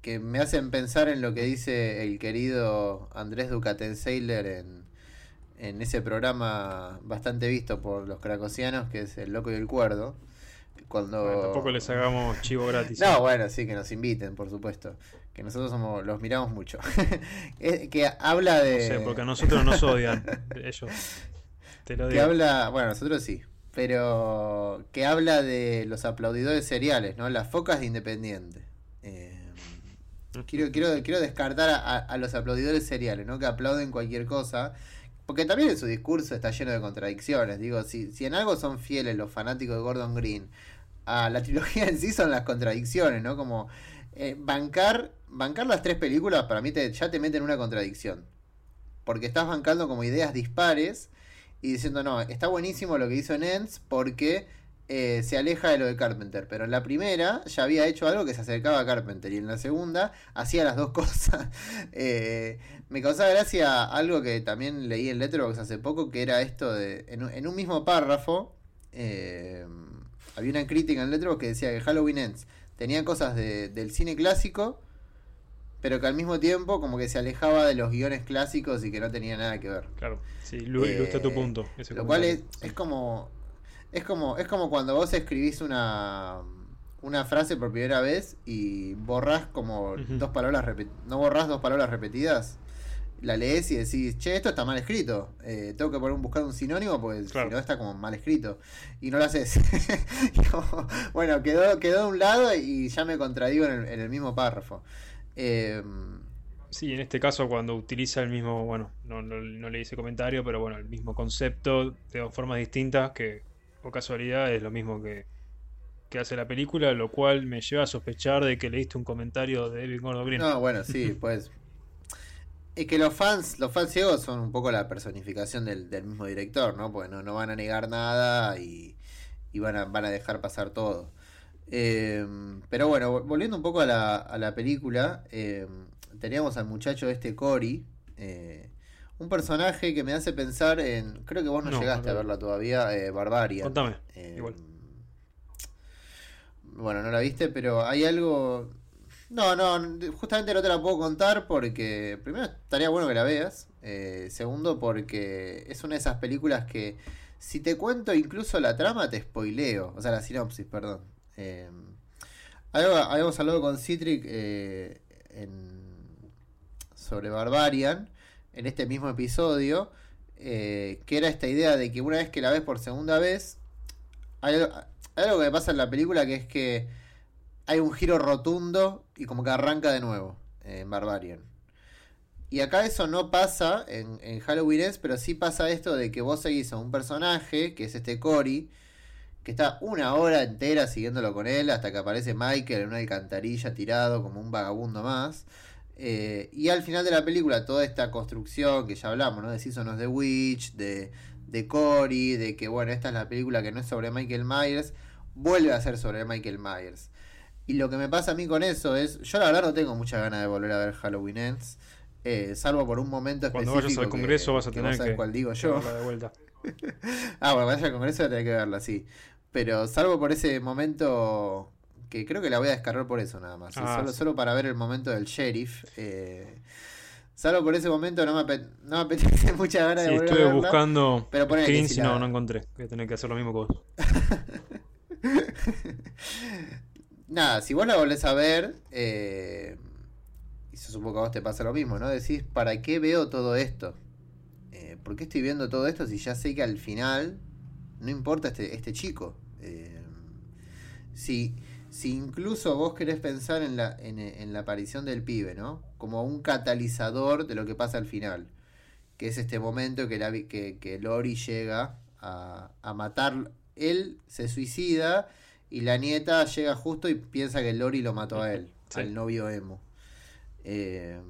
que me hacen pensar en lo que dice el querido Andrés Ducatenseiler en, en ese programa bastante visto por los cracosianos, que es El Loco y el Cuerdo. Cuando... tampoco les hagamos chivo gratis. No, bueno, sí, que nos inviten, por supuesto. Que nosotros somos, los miramos mucho. que habla de. No sé, porque a nosotros nos odian. Ellos. Te lo digo. Que habla. Bueno, nosotros sí. Pero que habla de los aplaudidores seriales, ¿no? Las focas de Independiente. Eh, quiero, quiero, quiero descartar a, a, los aplaudidores seriales, ¿no? Que aplauden cualquier cosa. Porque también en su discurso está lleno de contradicciones. Digo, si, si en algo son fieles los fanáticos de Gordon Green, a la trilogía en sí son las contradicciones, ¿no? Como eh, bancar, bancar las tres películas para mí te, ya te meten una contradicción. Porque estás bancando como ideas dispares y diciendo, no, está buenísimo lo que hizo en porque eh, se aleja de lo de Carpenter. Pero en la primera ya había hecho algo que se acercaba a Carpenter. Y en la segunda hacía las dos cosas. eh, me causaba gracia algo que también leí en Letterboxd hace poco, que era esto de, en, un mismo párrafo, eh, había una crítica en Letterboxd que decía que Halloween Ends tenía cosas de, del cine clásico, pero que al mismo tiempo como que se alejaba de los guiones clásicos y que no tenía nada que ver. Claro, sí, ilustra tu punto. lo cual es, es como... Es como, es como cuando vos escribís una, una frase por primera vez y borrás como dos palabras no borrás dos palabras repetidas la lees y decís, che, esto está mal escrito. Eh, tengo que poner un buscar un sinónimo porque si no está como mal escrito. Y no lo haces. bueno, quedó, quedó de un lado y ya me contradigo en el, mismo párrafo. Eh, sí, en este caso cuando utiliza el mismo, bueno, no, no, le hice comentario, pero bueno, el mismo concepto de dos formas distintas que, por casualidad, es lo mismo que, que hace la película, lo cual me lleva a sospechar de que leíste un comentario de David Gordon Green. No, bueno, sí, pues es que los fans, los fans ciegos son un poco la personificación del, mismo director, ¿no? Porque no, van a negar nada y, van, a, van a dejar pasar todo. Em, pero bueno, volviendo un poco a la, a la película, em, teníamos al muchacho este Cory, eh, un personaje que me hace pensar en, creo que vos no, llegaste a verla todavía, eh, Barbaria. Contame. Em, igual. Bueno, no la viste, pero hay algo, no, no, justamente no te la puedo contar porque, primero, estaría bueno que la veas. Eh, segundo, porque es una de esas películas que, si te cuento incluso la trama, te spoileo. O sea, la sinopsis, perdón. Eh, habíamos hablado con Citric eh, sobre Barbarian en este mismo episodio. que era esta idea de que una vez que la ves por segunda vez, hay algo que me pasa en la película que es que hay un giro rotundo y como que arranca de nuevo en Barbarian. Y acá eso no pasa en, en Halloween pero sí pasa esto de que vos seguís a un personaje, que es este Cory, que está una hora entera siguiéndolo con él hasta que aparece Michael en una alcantarilla tirado como un vagabundo más. Eh, y al final de la película, toda esta construcción que ya hablamos, ¿no? De Season of the Witch, de, de Cory, de que bueno, esta es la película que no es sobre Michael Myers, vuelve a ser sobre Michael Myers. Y lo que me pasa a mí con eso es, yo la verdad no tengo mucha ganas de volver a ver Halloween Ends, eh, salvo por un momento específico. Cuando vayas al Congreso vas a tener que, cuál digo yo. De vuelta. ah, bueno, vaya al Congreso voy a tener que verla, sí. Pero salvo por ese momento que creo que la voy a descargar por eso nada más. Ah, solo, solo para ver el momento del sheriff. Eh, salvo por ese momento no me, no me apetece mucha ganas de volver estuve a verla, buscando pero y no, no encontré. Voy a tener que hacer lo mismo que vos. nada, si vos la volvés a ver, eh, y se supongo que a vos te pasa lo mismo, ¿no? Decís, ¿para qué veo todo esto? Eh, ¿Por qué estoy viendo todo esto si ya sé que al final no importa este, este chico? Eh, si, si incluso vos querés pensar en la, en, la aparición del pibe, ¿no? Como un catalizador de lo que pasa al final. Que es este momento que, la, que, que Lori llega a, a matar. Él se suicida y la nieta llega justo y piensa que Lori lo mató a él, Sí. al novio emo. Eh,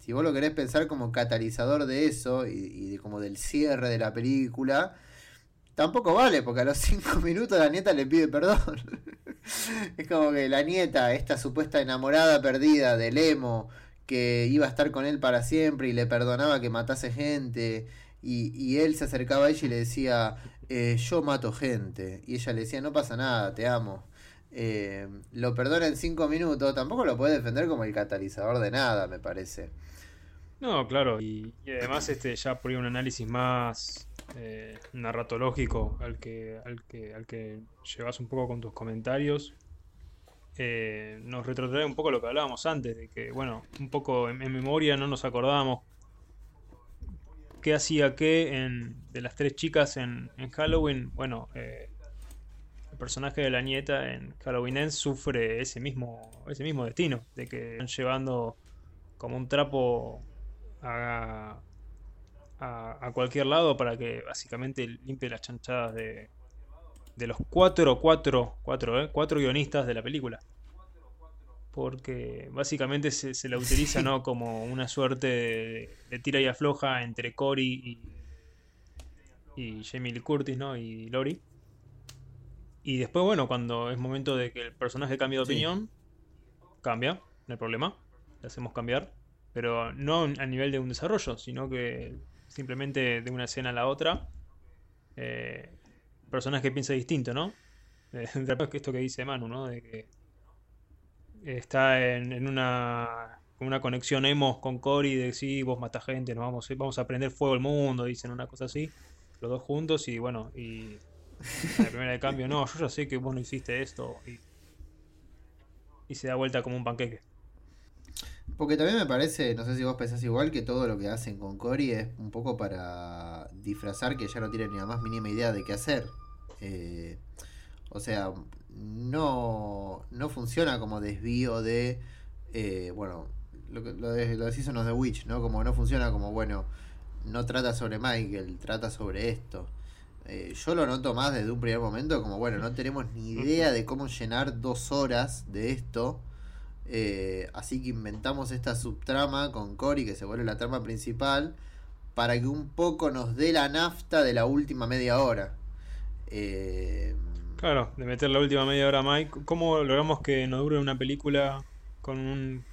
si vos lo querés pensar como catalizador de eso y, y de como del cierre de la película, tampoco vale, porque a los cinco minutos la nieta le pide perdón. es como que la nieta, esta supuesta enamorada perdida del emo, que iba a estar con él para siempre y le perdonaba que matase gente, y, y él se acercaba a ella y le decía, eh, yo mato gente, y ella le decía, no pasa nada, te amo. Eh, lo perdona en cinco minutos, tampoco lo puede defender como el catalizador de nada, me parece. No, claro, y, además este ya por un análisis más eh, narratológico al que, al que, al que llevas un poco con tus comentarios, nos retrotrae un poco lo que hablábamos antes, de que, bueno, un poco en, en memoria no nos acordábamos qué hacía qué en, de las tres chicas en, en Halloween. Bueno, eh, el personaje de la nieta en Halloween Ends sufre ese mismo, ese mismo destino, de que están llevando como un trapo a, a, a cualquier lado para que básicamente limpie las chanchadas de, de los cuatro, cuatro, cuatro, ¿eh? cuatro guionistas de la película. Porque básicamente se, se la utiliza ¿no? como una suerte de, de tira y afloja entre Cory y, y Jamie Lee Curtis ¿no? y Lori. Y después, bueno, cuando es momento de que el personaje cambie de Sí. opinión, cambia, no hay problema, le hacemos cambiar. Pero no a nivel de un desarrollo, sino que simplemente de una escena a la otra, eh, personaje piensa distinto, ¿no? De repente esto que dice Manu, ¿no? De que está en, en una, una conexión emo con Cory, de sí, vos matás gente, nos vamos, vamos a prender fuego al mundo, dicen una cosa así, los dos juntos, y bueno, y la primera de cambio, no, yo ya sé que vos no hiciste esto, y, y se da vuelta como un panqueque. Porque también me parece, no sé si vos pensás igual, que todo lo que hacen con Cory es un poco para disfrazar que ya no tienen ni la más mínima idea de qué hacer. Eh, o sea, no, no funciona como desvío de, eh, bueno, lo, lo, de, lo decís en los The Witch, ¿no? Como no funciona como, bueno, no trata sobre Michael, trata sobre esto. Eh, yo lo noto más desde un primer momento como, bueno, no tenemos ni idea de cómo llenar dos horas de esto. Eh, así que inventamos esta subtrama con Cory que se vuelve la trama principal para que un poco nos dé la nafta de la última media hora. Eh, Claro, de meter la última media hora a Mike. ¿Cómo logramos que no dure una película con un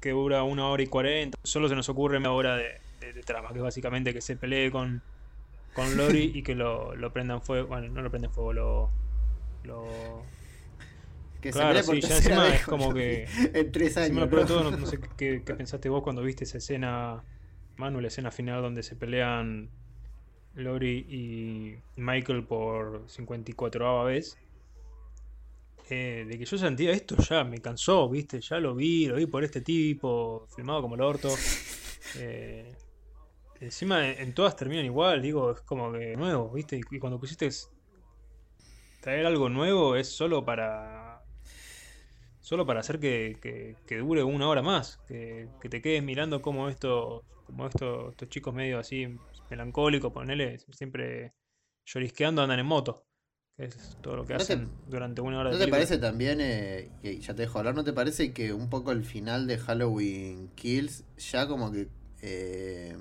que dura una hora y cuarenta? Solo se nos ocurre media hora de, de- de trama, que es básicamente que se pelee con, con Lori y que lo, lo prendan fuego. Bueno, no lo prenden fuego, lo. lo que Claro, se por sí, ya tercera encima vez es como que- en tres años. Pero todo, no, no sé qué, qué pensaste vos cuando viste esa escena, Manu, la escena final donde se pelean Lori y Michael por 54 vez. Eh, de que yo sentía esto ya me cansó, viste, ya lo vi, lo vi por este tipo, filmado como el orto. Eh, encima en, todas terminan igual, digo, es como que nuevo, viste, y, cuando pusiste traer algo nuevo es solo para solo para hacer que, que- que dure una hora más, que, que te quedes mirando como esto, como esto, estos chicos medio así melancólicos, ponele, siempre llorisqueando andan en moto, que es todo lo que ¿No te- hacen durante una hora ¿No de te película. parece también, eh, que ya te dejo hablar, ¿no te parece que un poco el final de Halloween Kills ya como que eh,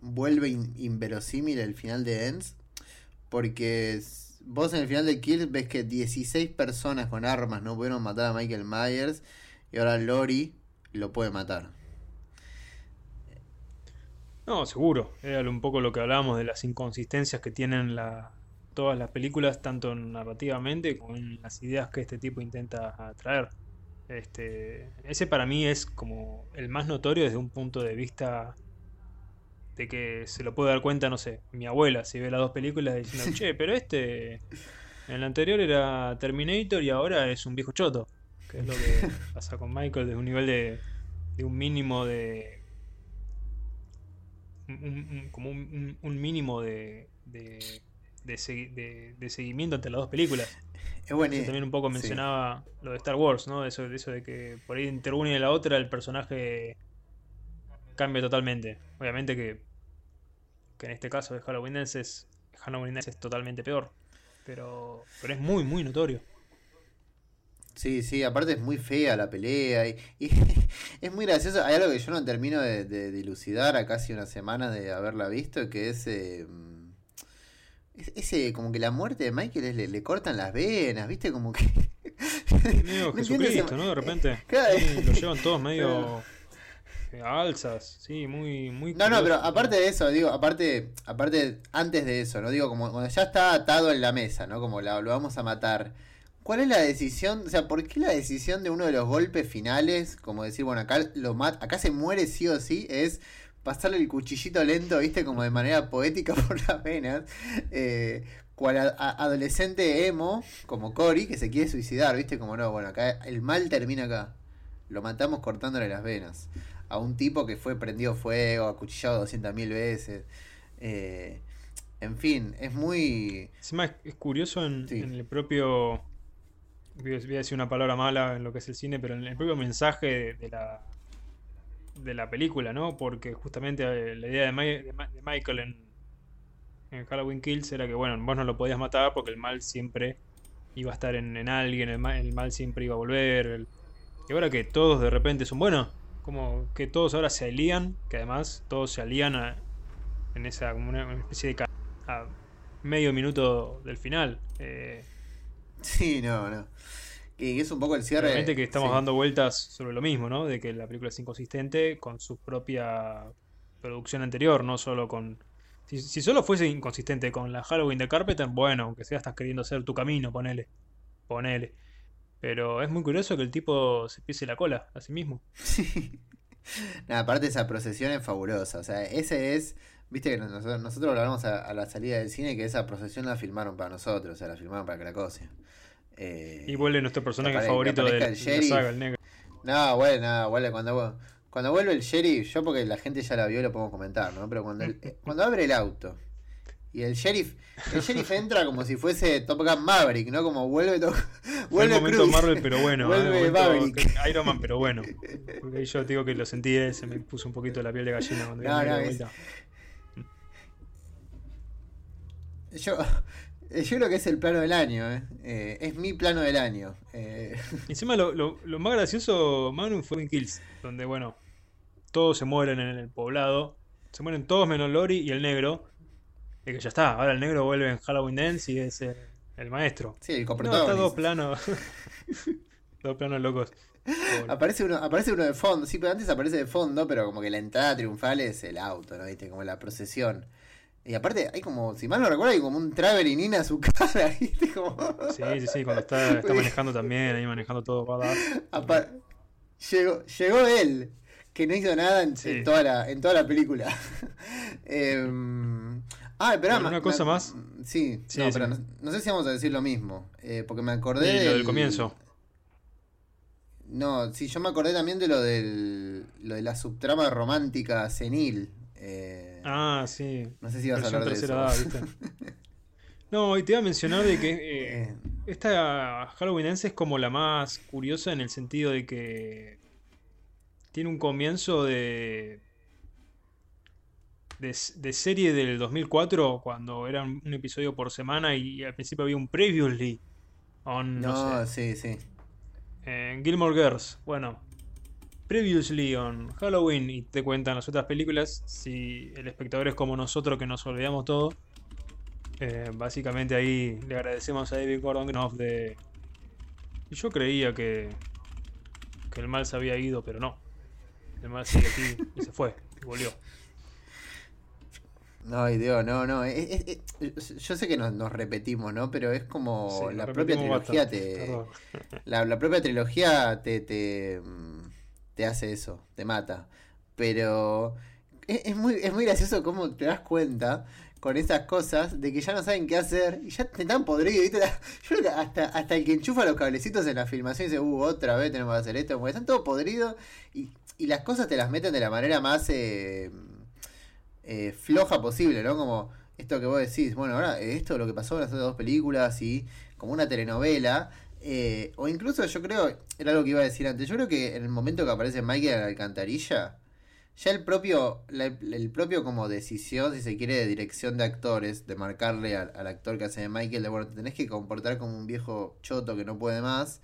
vuelve in- inverosímil el final de Ends? Porque vos en el final de Kills ves que 16 personas con armas no pudieron matar a Michael Myers y ahora Lori lo puede matar. No, seguro. Era un poco lo que hablábamos de las inconsistencias que tienen la, todas las películas, tanto narrativamente como en las ideas que este tipo intenta atraer. Este, ese para mí es como el más notorio desde un punto de vista de que se lo puede dar cuenta, no sé, mi abuela, si ve las dos películas diciendo, che, pero este, en el anterior era Terminator y ahora es un viejo choto. Que es lo que pasa con Michael desde un nivel de, de un mínimo de, un- un- como un, mínimo de, de, de, segui- de- de seguimiento entre las dos películas. Bueno. También un poco sí. mencionaba lo de Star Wars, ¿no? Eso, eso de que por ahí entre una y la otra el personaje cambia totalmente. Obviamente que, que en este caso de Halloween Ends es Halloween es totalmente peor. Pero, pero es muy, muy notorio. Sí, sí, aparte es muy fea la pelea y, es muy gracioso. Hay algo que yo no termino de, dilucidar a casi una semana de haberla visto, que es, eh, ese, como que la muerte de Michael le, cortan las venas, ¿viste? Como que... medio Jesucristo, ¿no? De repente lo llevan todos medio alzas, sí, muy, muy. No, no, pero aparte de eso, digo, aparte, aparte, antes de eso, no digo, como cuando ya está atado en la mesa, ¿no? Como lo vamos a matar. ¿Cuál es la decisión? O sea, ¿por qué la decisión de uno de los golpes finales, como decir, bueno, acá lo mata, acá se muere sí o sí, es pasarle el cuchillito lento, viste, como de manera poética por las venas. Eh, cual adolescente emo, como Cory, que se quiere suicidar, viste, como no, bueno, acá el mal termina acá. Lo matamos cortándole las venas a un tipo que fue prendido fuego, acuchillado 200.000 veces. Eh, en fin, es muy... es curioso en, el propio... Voy a decir una palabra mala en lo que es el cine, pero en el propio mensaje de, la, de la película, ¿no? Porque justamente eh, la idea de, Michael en, en, Halloween Kills era que, bueno, vos no lo podías matar porque el mal siempre iba a estar en, alguien, el mal, siempre iba a volver. y ahora que todos de repente son, buenos como que todos ahora se alían, que además todos se alían en esa como una, especie de a medio minuto del final. Eh, sí, no, no. Y es un poco el cierre. Realmente que estamos dando vueltas sobre lo mismo, ¿no? De que la película es inconsistente con su propia producción anterior, no solo con. Si, si solo fuese inconsistente con la Halloween de Carpenter, bueno, aunque sea estás queriendo hacer tu camino, ponele. Ponele. Pero es muy curioso que el tipo se pise la cola a sí mismo. Sí. aparte esa procesión es fabulosa. O sea, ese es. Viste que nosotros, nosotros lo hablamos a, la salida del cine que esa procesión la filmaron para nosotros, o sea, la filmaron para Cracosia. Eh, y vuelve nuestro personaje favorito de, la saga, el negro. No, bueno, vuelve cuando, cuando vuelve el sheriff, yo porque la gente ya la vio lo podemos comentar, ¿no? Pero cuando, cuando abre el auto y el sheriff, el sheriff entra como si fuese Top Gun Maverick, ¿no? Como vuelve todo. Vuelve momento Marvel, pero bueno. vuelve Maverick. Iron Man, pero bueno. Porque yo digo que lo sentí, se me puso un poquito la piel de gallina cuando no, no, es... Yo, yo creo que es el plano del año, ¿eh? eh es mi plano del año. Eh. Encima lo, lo, lo, más gracioso, Manu, fue en Kills, donde, bueno, todos se mueren en el poblado. Se mueren todos menos Lori y el negro y que ya está, ahora el negro vuelve en Halloween Dance y es el, maestro. Sí, el No, está dos planos. dos planos locos. Aparece uno, aparece uno de fondo, sí, pero antes aparece de fondo, pero como que la entrada triunfal es el auto, ¿no? ¿Viste? Como la procesión. Y aparte, hay como, si mal no recuerdo, hay como un traveling in a su cara, ¿viste? Como... Sí, sí, sí, cuando está, está manejando también, ahí manejando todo para llegó, llegó él, que no hizo nada en, toda, la, en toda la película. eh, Ah, pero una cosa más. Sí, no, pero no, sé si vamos a decir lo mismo. Eh, porque me acordé. de lo del comienzo. No, sí, yo me acordé también de lo del lo de la subtrama romántica senil. Eh, ah, sí. No sé si ibas a hablar de eso. no, y te iba a mencionar de que eh, esta Halloween es como la más curiosa en el sentido de que tiene un comienzo de de, serie del 2004, cuando era un episodio por semana y al principio había un previously on. No, sí, sí. En Gilmore Girls, bueno. Previously on Halloween y te cuentan las otras películas. Si el espectador es como nosotros que nos olvidamos todo. Eh, básicamente ahí le agradecemos a David Gordon Green de. Y yo creía que. que el mal se había ido, pero no. El mal sigue aquí y se fue, y volvió. No, Dios, no, no. yo sé que nos, repetimos, ¿no? Pero es como la propia trilogía te. La, propia trilogía te, te, hace eso, te mata. Pero es, muy, es muy gracioso cómo te das cuenta con esas cosas de que ya no saben qué hacer y ya te están podridos. Yo creo que hasta, hasta el que enchufa los cablecitos en la filmación dice, uh, otra vez tenemos que hacer esto. Porque están todos podridos y, y las cosas te las meten de la manera más. Eh, eh, floja posible, ¿no? Como esto que vos decís, bueno, ahora esto lo que pasó en las otras dos películas y como una telenovela. Eh, o incluso yo creo, era algo que iba a decir antes, yo creo que en el momento que aparece Michael en la alcantarilla, ya el propio, la- el propio como decisión, si se quiere, de dirección de actores, de marcarle al, al actor que hace de Michael, de bueno, te tenés que comportar como un viejo choto que no puede más,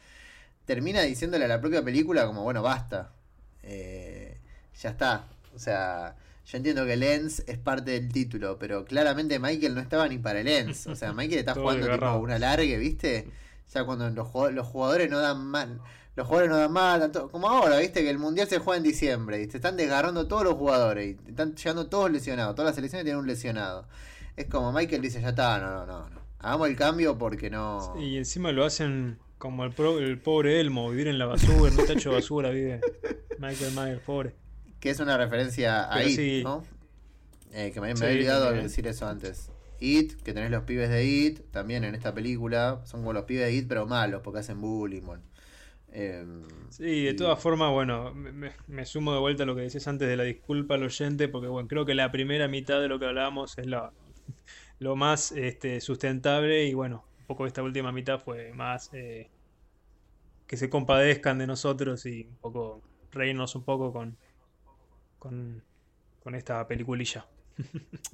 termina diciéndole a la propia película como, bueno, basta, eh, ya está. O sea, yo entiendo que Lens es parte del título, pero claramente Michael no estaba ni para Lens. O sea, Michael está jugando tipo una largue, ¿viste? Ya cuando los, jugado- los jugadores no dan mal. Los jugadores no dan mal, tanto- como ahora, viste que el mundial se juega en diciembre y te están desgarrando todos los jugadores y están llegando todos lesionados, todas las selecciones tienen un lesionado. Es como Michael dice, ya está, no, no, no, no. Hagamos el cambio porque no. Y encima lo hacen como el, pro- el pobre Elmo, vivir en la basura, en un tacho de basura vive Michael Myers, pobre. Que es una referencia a Pero It, sí. ¿no? Eh, que me, me Sí, había olvidado de decir eso antes. It, que tenés los pibes de It, también en esta película. Son como los pibes de It, pero malos, porque hacen bullying. Bueno. Em, Sí, de y- todas formas, bueno, me sumo de vuelta a lo que decías antes de la disculpa al oyente, porque bueno, creo que la primera mitad de lo que hablábamos es la, lo más este, sustentable y bueno, un poco esta última mitad fue más eh, que se compadezcan de nosotros y un poco reírnos un poco con, con, con esta peliculilla.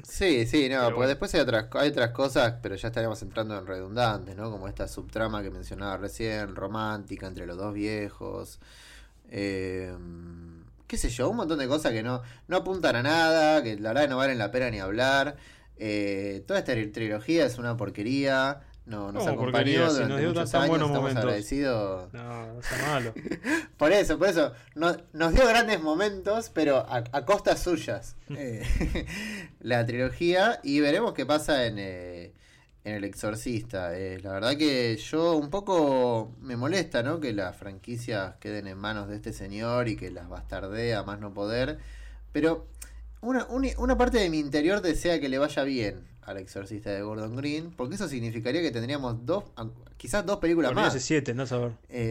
Sí, sí, no, porque bueno. después hay otras, hay otras cosas, pero ya estaríamos entrando en redundantes, ¿no? Como esta subtrama que mencionaba recién, romántica entre los dos viejos. eh, qué sé yo, un montón de cosas que no, no apuntan a nada, que la verdad no valen la pena ni hablar. Eh, toda esta trilogía es una porquería. No, nos ¿Cómo acompañó? Si durante nos dio muchos tan años, buenos estamos momentos. agradecidos. No, no está malo. Por eso, por eso, no- nos dio grandes momentos, pero a, a costas suyas. eh, la trilogía y veremos qué pasa en, eh, en El Exorcista. Eh, la verdad que yo un poco me molesta, ¿no? Que las franquicias queden en manos de este señor y que las bastardea más no poder. Pero una, una, una parte de mi interior desea que le vaya bien al Exorcista de Gordon Green, porque eso significaría que tendríamos dos, quizás dos películas Por más. siete, no saber. Eh,